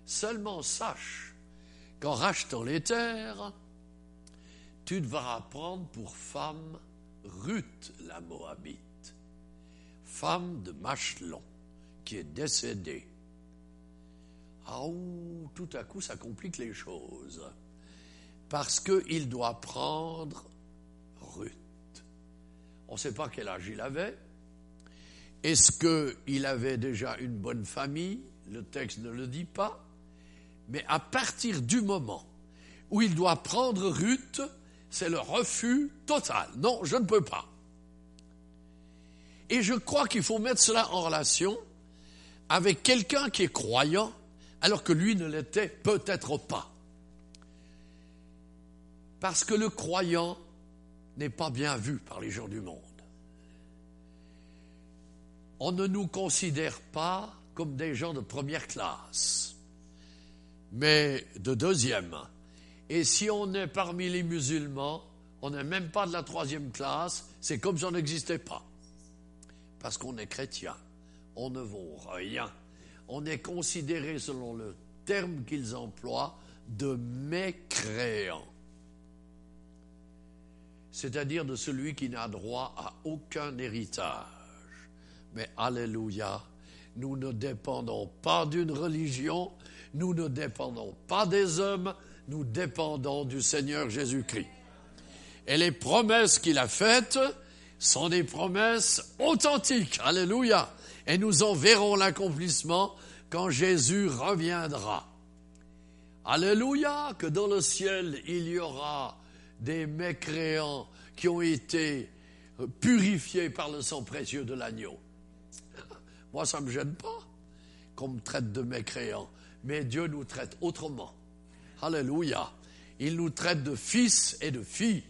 [SPEAKER 1] seulement sache qu'en rachetant les terres, tu devras prendre pour femme Ruth la Moabite, femme de Machelon, qui est décédée. Ah, tout à coup, ça complique les choses. Parce qu'il doit prendre on ne sait pas quel âge il avait. Est-ce qu'il avait déjà une bonne famille? Le texte ne le dit pas. Mais à partir du moment où il doit prendre Ruth, c'est le refus total. Non, je ne peux pas. Et je crois qu'il faut mettre cela en relation avec quelqu'un qui est croyant alors que lui ne l'était peut-être pas. Parce que le croyant n'est pas bien vu par les gens du monde. On ne nous considère pas comme des gens de première classe, mais de deuxième. Et si on est parmi les musulmans, on n'est même pas de la troisième classe, c'est comme si on n'existait pas. Parce qu'on est chrétien, on ne vaut rien. On est considéré, selon le terme qu'ils emploient, de mécréant. C'est-à-dire de celui qui n'a droit à aucun héritage. Mais Alléluia, nous ne dépendons pas d'une religion, nous ne dépendons pas des hommes, nous dépendons du Seigneur Jésus-Christ. Et les promesses qu'il a faites sont des promesses authentiques. Alléluia. Et nous en verrons l'accomplissement quand Jésus reviendra. Alléluia, que dans le ciel, il y aura des mécréants qui ont été purifiés par le sang précieux de l'agneau. [LAUGHS] Moi, ça ne me gêne pas qu'on me traite de mécréants, mais Dieu nous traite autrement. Alléluia. Il nous traite de fils et de filles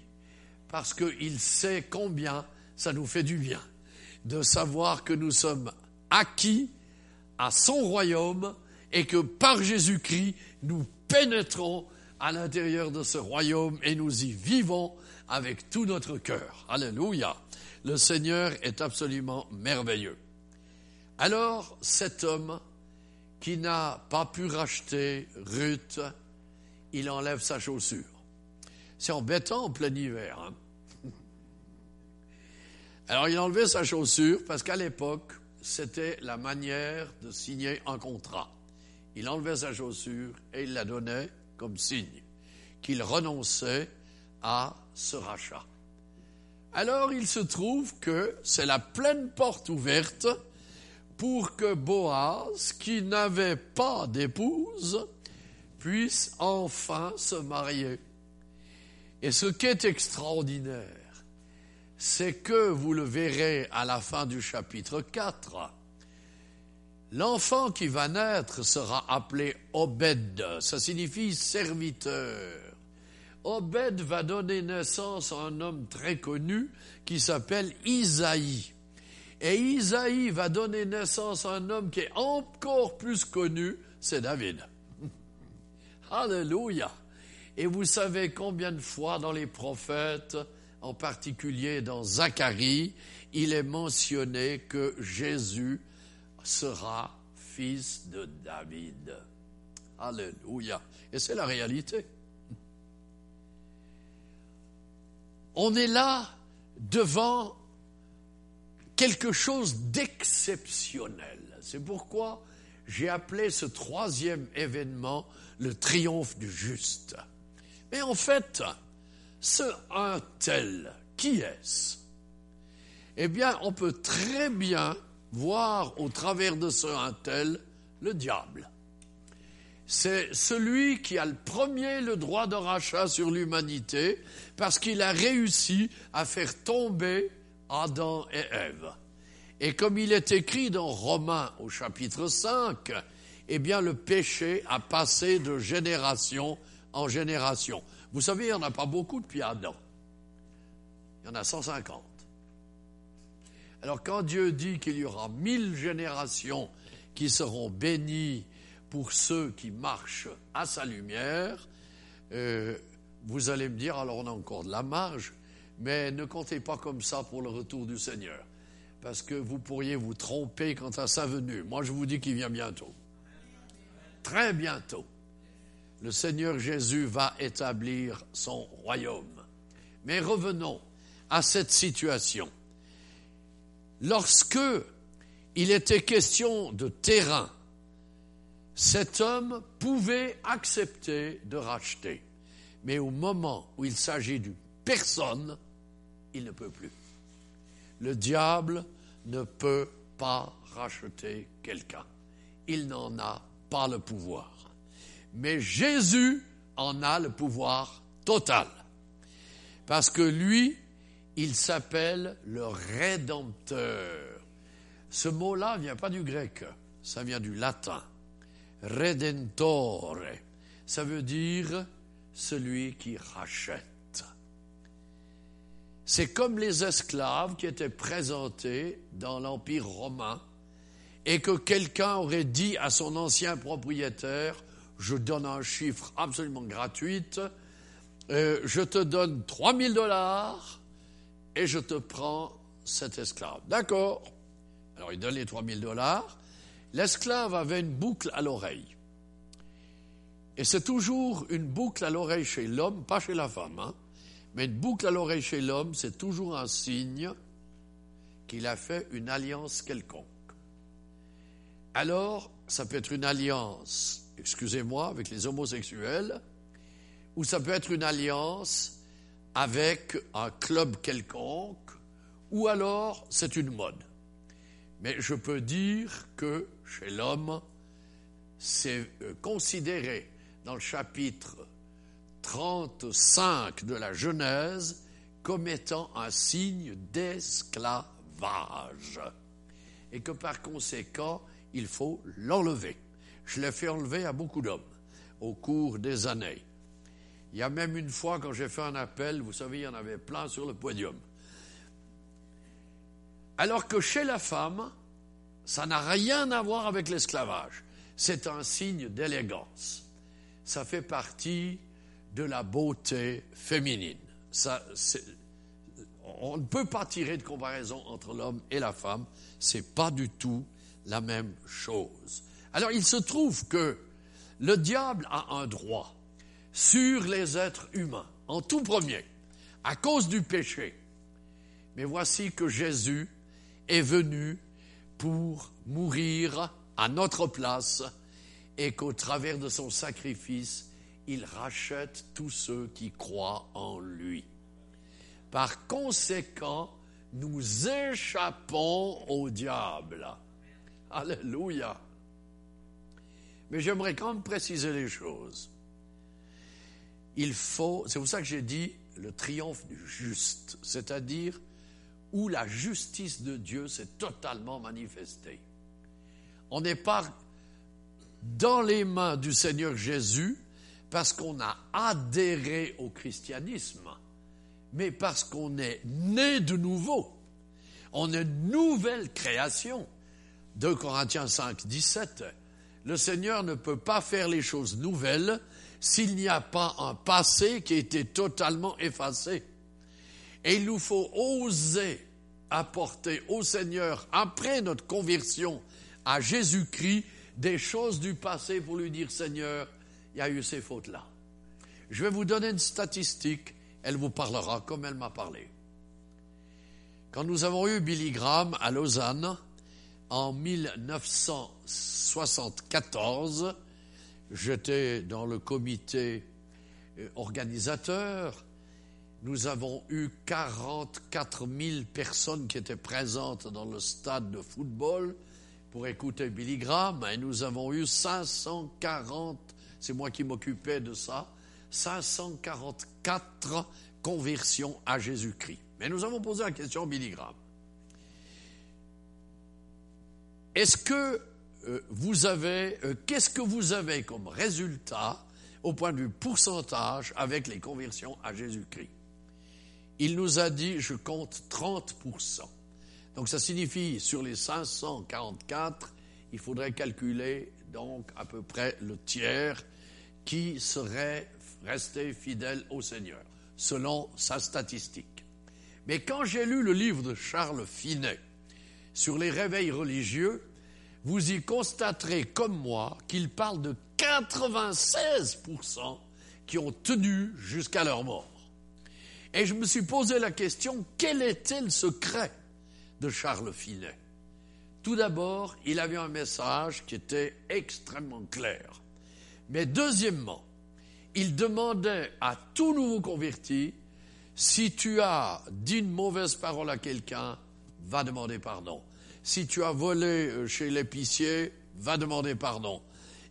[SPEAKER 1] parce qu'il sait combien ça nous fait du bien de savoir que nous sommes acquis à son royaume et que par Jésus-Christ, nous pénétrons à l'intérieur de ce royaume et nous y vivons avec tout notre cœur. Alléluia. Le Seigneur est absolument merveilleux. Alors cet homme qui n'a pas pu racheter Ruth, il enlève sa chaussure. C'est embêtant en plein hiver. Hein. [LAUGHS] Alors il enlevait sa chaussure parce qu'à l'époque, c'était la manière de signer un contrat. Il enlevait sa chaussure et il la donnait comme signe qu'il renonçait à ce rachat. Alors il se trouve que c'est la pleine porte ouverte pour que Boaz, qui n'avait pas d'épouse, puisse enfin se marier. Et ce qui est extraordinaire, c'est que, vous le verrez à la fin du chapitre 4, l'enfant qui va naître sera appelé Obed, ça signifie serviteur. Obed va donner naissance à un homme très connu qui s'appelle Isaïe. Et Isaïe va donner naissance à un homme qui est encore plus connu, c'est David. [LAUGHS] Alléluia. Et vous savez combien de fois dans les prophètes, en particulier dans Zacharie, il est mentionné que Jésus sera fils de David. Alléluia. Et c'est la réalité. On est là devant quelque chose d'exceptionnel. C'est pourquoi j'ai appelé ce troisième événement le triomphe du juste. Mais en fait, ce un tel, qui est-ce? Eh bien, on peut très bien voir au travers de ce un tel le diable. C'est celui qui a le premier le droit de rachat sur l'humanité parce qu'il a réussi à faire tomber Adam et Ève. Et comme il est écrit dans Romains au chapitre 5, eh bien le péché a passé de génération en génération. Vous savez, il n'y en a pas beaucoup depuis Adam. Il y en a 150. Alors quand Dieu dit qu'il y aura mille générations qui seront bénies pour ceux qui marchent à sa lumière, euh, vous allez me dire, alors on a encore de la marge, mais ne comptez pas comme ça pour le retour du Seigneur, parce que vous pourriez vous tromper quant à sa venue. Moi, je vous dis qu'il vient bientôt. Très bientôt. Le Seigneur Jésus va établir son royaume. Mais revenons à cette situation. Lorsque il était question de terrain, cet homme pouvait accepter de racheter. Mais au moment où il s'agit d'une personne, il ne peut plus. Le diable ne peut pas racheter quelqu'un. Il n'en a pas le pouvoir. Mais Jésus en a le pouvoir total. Parce que lui, il s'appelle le Rédempteur. Ce mot-là vient pas du grec, ça vient du latin. Redentore. Ça veut dire celui qui rachète. C'est comme les esclaves qui étaient présentés dans l'Empire romain et que quelqu'un aurait dit à son ancien propriétaire, je donne un chiffre absolument gratuit, euh, je te donne 3000 dollars et je te prends cet esclave. D'accord. Alors il donne les 3000 dollars. L'esclave avait une boucle à l'oreille. Et c'est toujours une boucle à l'oreille chez l'homme, pas chez la femme, hein. mais une boucle à l'oreille chez l'homme, c'est toujours un signe qu'il a fait une alliance quelconque. Alors, ça peut être une alliance, excusez-moi, avec les homosexuels, ou ça peut être une alliance avec un club quelconque, ou alors c'est une mode. Mais je peux dire que chez l'homme, c'est euh, considéré dans le chapitre 35 de la Genèse comme étant un signe d'esclavage. Et que par conséquent, il faut l'enlever. Je l'ai fait enlever à beaucoup d'hommes au cours des années. Il y a même une fois, quand j'ai fait un appel, vous savez, il y en avait plein sur le podium. Alors que chez la femme, ça n'a rien à voir avec l'esclavage. C'est un signe d'élégance. Ça fait partie de la beauté féminine. On ne peut pas tirer de comparaison entre l'homme et la femme. C'est pas du tout la même chose. Alors il se trouve que le diable a un droit sur les êtres humains, en tout premier, à cause du péché. Mais voici que Jésus est venu pour mourir à notre place et qu'au travers de son sacrifice, il rachète tous ceux qui croient en lui. Par conséquent, nous échappons au diable. Alléluia. Mais j'aimerais quand même préciser les choses il faut, c'est pour ça que j'ai dit le triomphe du juste, c'est-à-dire où la justice de Dieu s'est totalement manifestée. On n'est pas dans les mains du Seigneur Jésus parce qu'on a adhéré au christianisme, mais parce qu'on est né de nouveau. On est une nouvelle création. 2 Corinthiens 5, 17. Le Seigneur ne peut pas faire les choses nouvelles s'il n'y a pas un passé qui a été totalement effacé. Et il nous faut oser apporter au Seigneur, après notre conversion à Jésus-Christ, des choses du passé pour lui dire, Seigneur, il y a eu ces fautes-là. Je vais vous donner une statistique, elle vous parlera comme elle m'a parlé. Quand nous avons eu Billy Graham à Lausanne en 1974, J'étais dans le comité euh, organisateur. Nous avons eu 44 000 personnes qui étaient présentes dans le stade de football pour écouter Billy Graham et nous avons eu 540, c'est moi qui m'occupais de ça, 544 conversions à Jésus-Christ. Mais nous avons posé la question à Billy Graham. Est-ce que vous avez, euh, qu'est-ce que vous avez comme résultat au point de vue pourcentage avec les conversions à Jésus-Christ? Il nous a dit, je compte 30%. Donc ça signifie, sur les 544, il faudrait calculer donc à peu près le tiers qui serait resté fidèle au Seigneur, selon sa statistique. Mais quand j'ai lu le livre de Charles Finet sur les réveils religieux, vous y constaterez comme moi qu'il parle de 96% qui ont tenu jusqu'à leur mort. Et je me suis posé la question, quel était le secret de Charles Finet? Tout d'abord, il avait un message qui était extrêmement clair. Mais deuxièmement, il demandait à tout nouveau converti, si tu as dit une mauvaise parole à quelqu'un, va demander pardon si tu as volé euh, chez l'épicier, va demander pardon.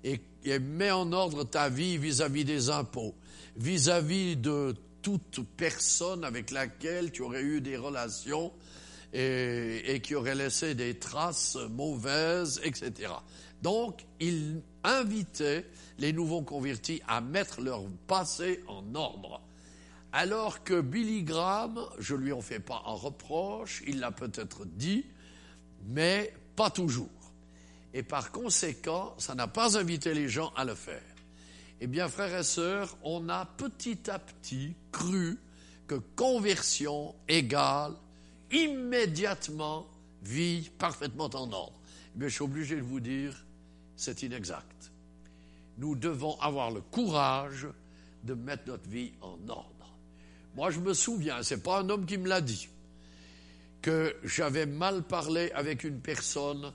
[SPEAKER 1] Et, mets en ordre ta vie vis-à-vis des impôts, vis-à-vis de toute personne avec laquelle tu aurais eu des relations et, qui aurait laissé des traces mauvaises, etc. Donc, il invitait les nouveaux convertis à mettre leur passé en ordre. Alors que Billy Graham, je lui en fais pas un reproche, il l'a peut-être dit, mais pas toujours. Et par conséquent, ça n'a pas invité les gens à le faire. Eh bien, frères et sœurs, on a petit à petit cru que conversion égale immédiatement vie parfaitement en ordre. Eh je suis obligé de vous dire, c'est inexact. Nous devons avoir le courage de mettre notre vie en ordre. Moi, je me souviens, c'est pas un homme qui me l'a dit, que j'avais mal parlé avec une personne,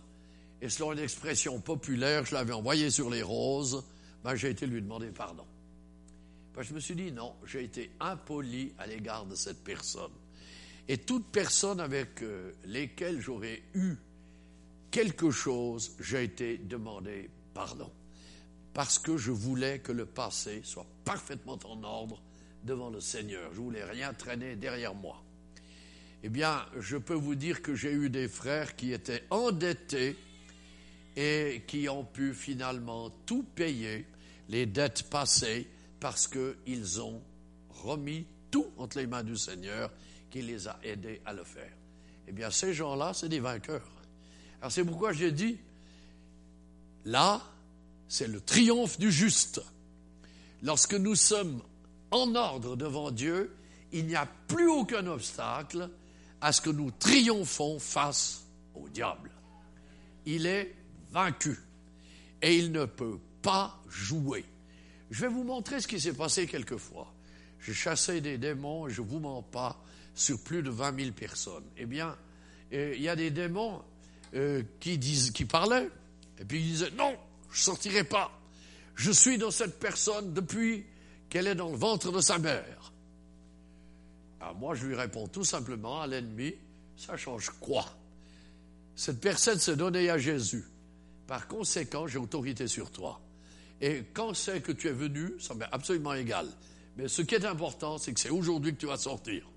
[SPEAKER 1] et selon une expression populaire, je l'avais envoyé sur les roses, ben, j'ai été lui demander pardon. Ben, je me suis dit, non, j'ai été impoli à l'égard de cette personne. Et toute personne avec euh, lesquelles j'aurais eu quelque chose, j'ai été demandé pardon. Parce que je voulais que le passé soit parfaitement en ordre devant le Seigneur. Je voulais rien traîner derrière moi. Eh bien, je peux vous dire que j'ai eu des frères qui étaient endettés et qui ont pu finalement tout payer, les dettes passées, parce qu'ils ont remis tout entre les mains du Seigneur qui les a aidés à le faire. Eh bien, ces gens-là, c'est des vainqueurs. Alors c'est pourquoi j'ai dit, là, c'est le triomphe du juste. Lorsque nous sommes en ordre devant Dieu, il n'y a plus aucun obstacle à ce que nous triomphons face au diable. Il est vaincu et il ne peut pas jouer. Je vais vous montrer ce qui s'est passé quelquefois. J'ai chassé des démons je ne vous mens pas sur plus de 20 000 personnes. Eh bien, euh, il y a des démons euh, qui, disent, qui parlaient et puis ils disaient non, je ne sortirai pas. Je suis dans cette personne depuis qu'elle est dans le ventre de sa mère. Alors moi, je lui réponds tout simplement à l'ennemi, ça change quoi? Cette personne s'est donnée à Jésus. Par conséquent, j'ai autorité sur toi. Et quand c'est que tu es venu, ça m'est absolument égal. Mais ce qui est important, c'est que c'est aujourd'hui que tu vas sortir.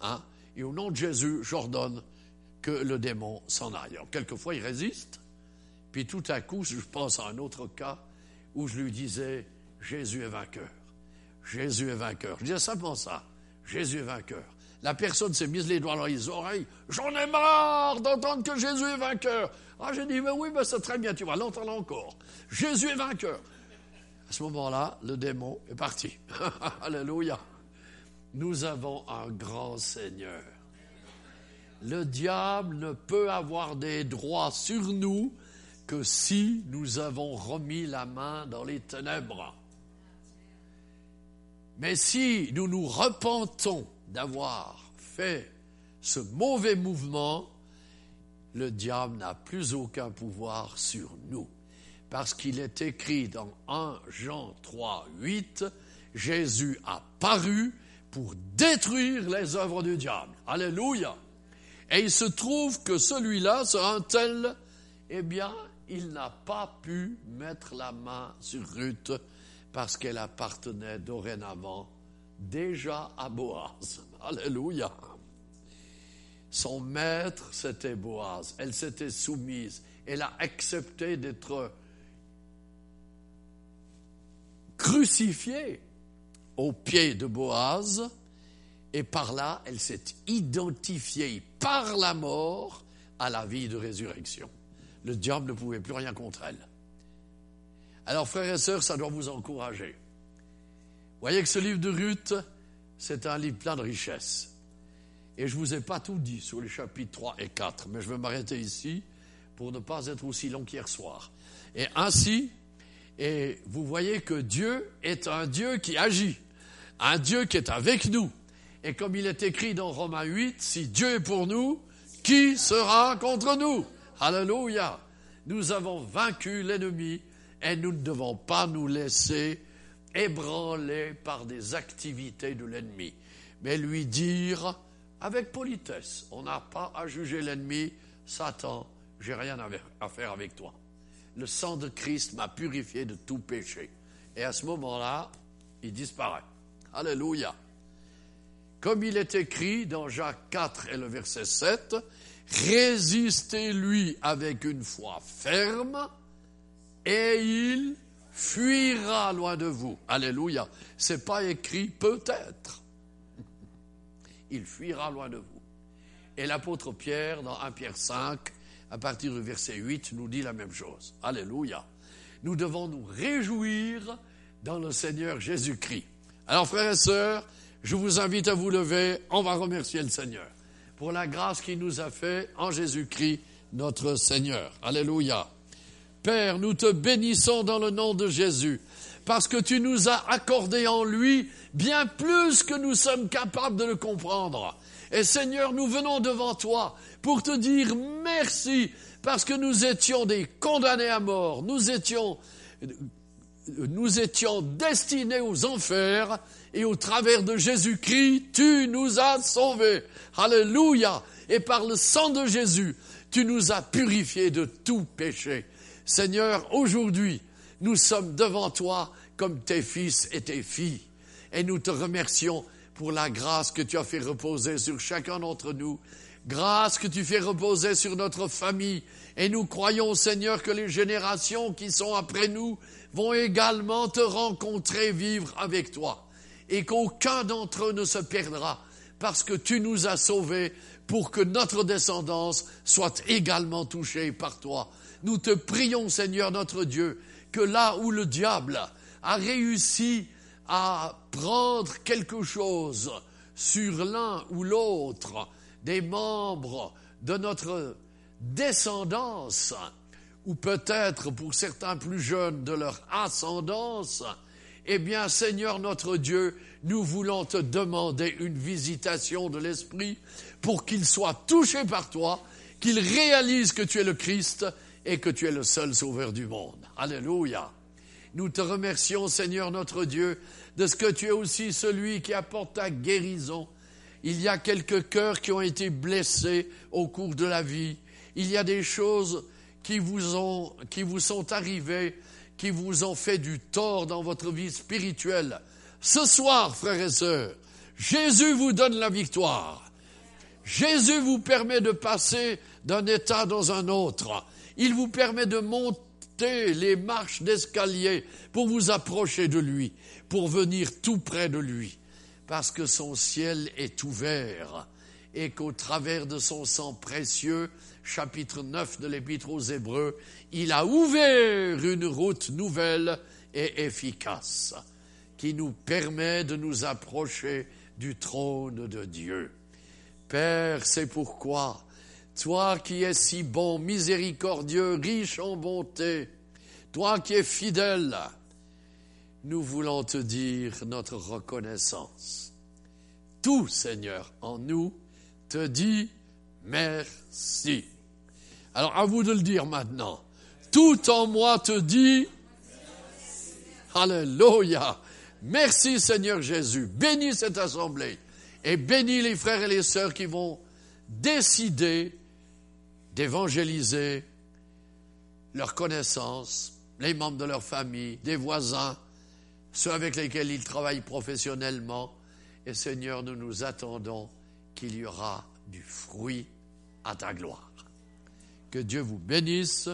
[SPEAKER 1] Hein? Et au nom de Jésus, j'ordonne que le démon s'en aille. Alors, quelquefois, il résiste. Puis tout à coup, je pense à un autre cas où je lui disais, Jésus est vainqueur. Jésus est vainqueur. Je disais simplement ça. Jésus est vainqueur. La personne s'est mise les doigts dans les oreilles. J'en ai marre d'entendre que Jésus est vainqueur. Ah, j'ai dit, mais oui, mais c'est très bien, tu vas l'entendre encore. Jésus est vainqueur. À ce moment-là, le démon est parti. [LAUGHS] Alléluia. Nous avons un grand Seigneur. Le diable ne peut avoir des droits sur nous que si nous avons remis la main dans les ténèbres. Mais si nous nous repentons d'avoir fait ce mauvais mouvement, le diable n'a plus aucun pouvoir sur nous. Parce qu'il est écrit dans 1 Jean 3, 8, Jésus a paru pour détruire les œuvres du diable. Alléluia. Et il se trouve que celui-là, ce un tel, eh bien, il n'a pas pu mettre la main sur Ruth parce qu'elle appartenait dorénavant déjà à Boaz. Alléluia. Son maître, c'était Boaz. Elle s'était soumise. Elle a accepté d'être crucifiée aux pieds de Boaz. Et par là, elle s'est identifiée par la mort à la vie de résurrection. Le diable ne pouvait plus rien contre elle. Alors, frères et sœurs, ça doit vous encourager. Voyez que ce livre de Ruth, c'est un livre plein de richesses. Et je ne vous ai pas tout dit sur les chapitres 3 et 4, mais je vais m'arrêter ici pour ne pas être aussi long qu'hier soir. Et ainsi, et vous voyez que Dieu est un Dieu qui agit, un Dieu qui est avec nous. Et comme il est écrit dans Romains 8, si Dieu est pour nous, qui sera contre nous? Alléluia. Nous avons vaincu l'ennemi et nous ne devons pas nous laisser ébranler par des activités de l'ennemi, mais lui dire avec politesse, on n'a pas à juger l'ennemi, Satan, j'ai rien à faire avec toi. Le sang de Christ m'a purifié de tout péché. Et à ce moment-là, il disparaît. Alléluia. comme il est écrit dans Jacques 4 et le verset 7, résistez-lui avec une foi ferme et il fuira loin de vous. Alléluia. C'est pas écrit peut-être. Il fuira loin de vous. Et l'apôtre Pierre, dans 1 Pierre 5, à partir du verset 8, nous dit la même chose. Alléluia. Nous devons nous réjouir dans le Seigneur Jésus-Christ. Alors, frères et sœurs, je vous invite à vous lever. On va remercier le Seigneur pour la grâce qu'il nous a fait en Jésus-Christ, notre Seigneur. Alléluia. Père, nous te bénissons dans le nom de Jésus, parce que tu nous as accordé en lui bien plus que nous sommes capables de le comprendre. Et Seigneur, nous venons devant toi pour te dire merci, parce que nous étions des condamnés à mort, nous étions, nous étions destinés aux enfers, et au travers de Jésus-Christ, tu nous as sauvés. Alléluia. Et par le sang de Jésus, tu nous as purifiés de tout péché. Seigneur, aujourd'hui, nous sommes devant toi comme tes fils et tes filles. Et nous te remercions pour la grâce que tu as fait reposer sur chacun d'entre nous. Grâce que tu fais reposer sur notre famille. Et nous croyons, Seigneur, que les générations qui sont après nous vont également te rencontrer, vivre avec toi. Et qu'aucun d'entre eux ne se perdra parce que tu nous as sauvés pour que notre descendance soit également touchée par toi. Nous te prions, Seigneur notre Dieu, que là où le diable a réussi à prendre quelque chose sur l'un ou l'autre des membres de notre descendance, ou peut-être pour certains plus jeunes de leur ascendance, eh bien Seigneur notre Dieu, nous voulons te demander une visitation de l'Esprit pour qu'il soit touché par toi, qu'il réalise que tu es le Christ et que tu es le seul sauveur du monde. Alléluia. Nous te remercions Seigneur notre Dieu de ce que tu es aussi celui qui apporte ta guérison. Il y a quelques cœurs qui ont été blessés au cours de la vie. Il y a des choses qui vous, ont, qui vous sont arrivées, qui vous ont fait du tort dans votre vie spirituelle. Ce soir, frères et sœurs, Jésus vous donne la victoire. Jésus vous permet de passer d'un état dans un autre. Il vous permet de monter les marches d'escalier pour vous approcher de lui pour venir tout près de lui, parce que son ciel est ouvert et qu'au travers de son sang précieux, chapitre 9 de l'Épître aux Hébreux, il a ouvert une route nouvelle et efficace qui nous permet de nous approcher du trône de Dieu. Père, c'est pourquoi, toi qui es si bon, miséricordieux, riche en bonté, toi qui es fidèle, nous voulons te dire notre reconnaissance. Tout, Seigneur, en nous, te dit merci. Alors à vous de le dire maintenant. Tout en moi te dit Alléluia. Merci Seigneur Jésus. Bénis cette assemblée et bénis les frères et les sœurs qui vont décider d'évangéliser leur connaissance, les membres de leur famille, des voisins, ceux avec lesquels ils travaillent professionnellement. Et Seigneur, nous nous attendons qu'il y aura du fruit à ta gloire. Que Dieu vous bénisse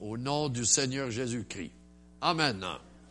[SPEAKER 1] au nom du Seigneur Jésus-Christ. Amen.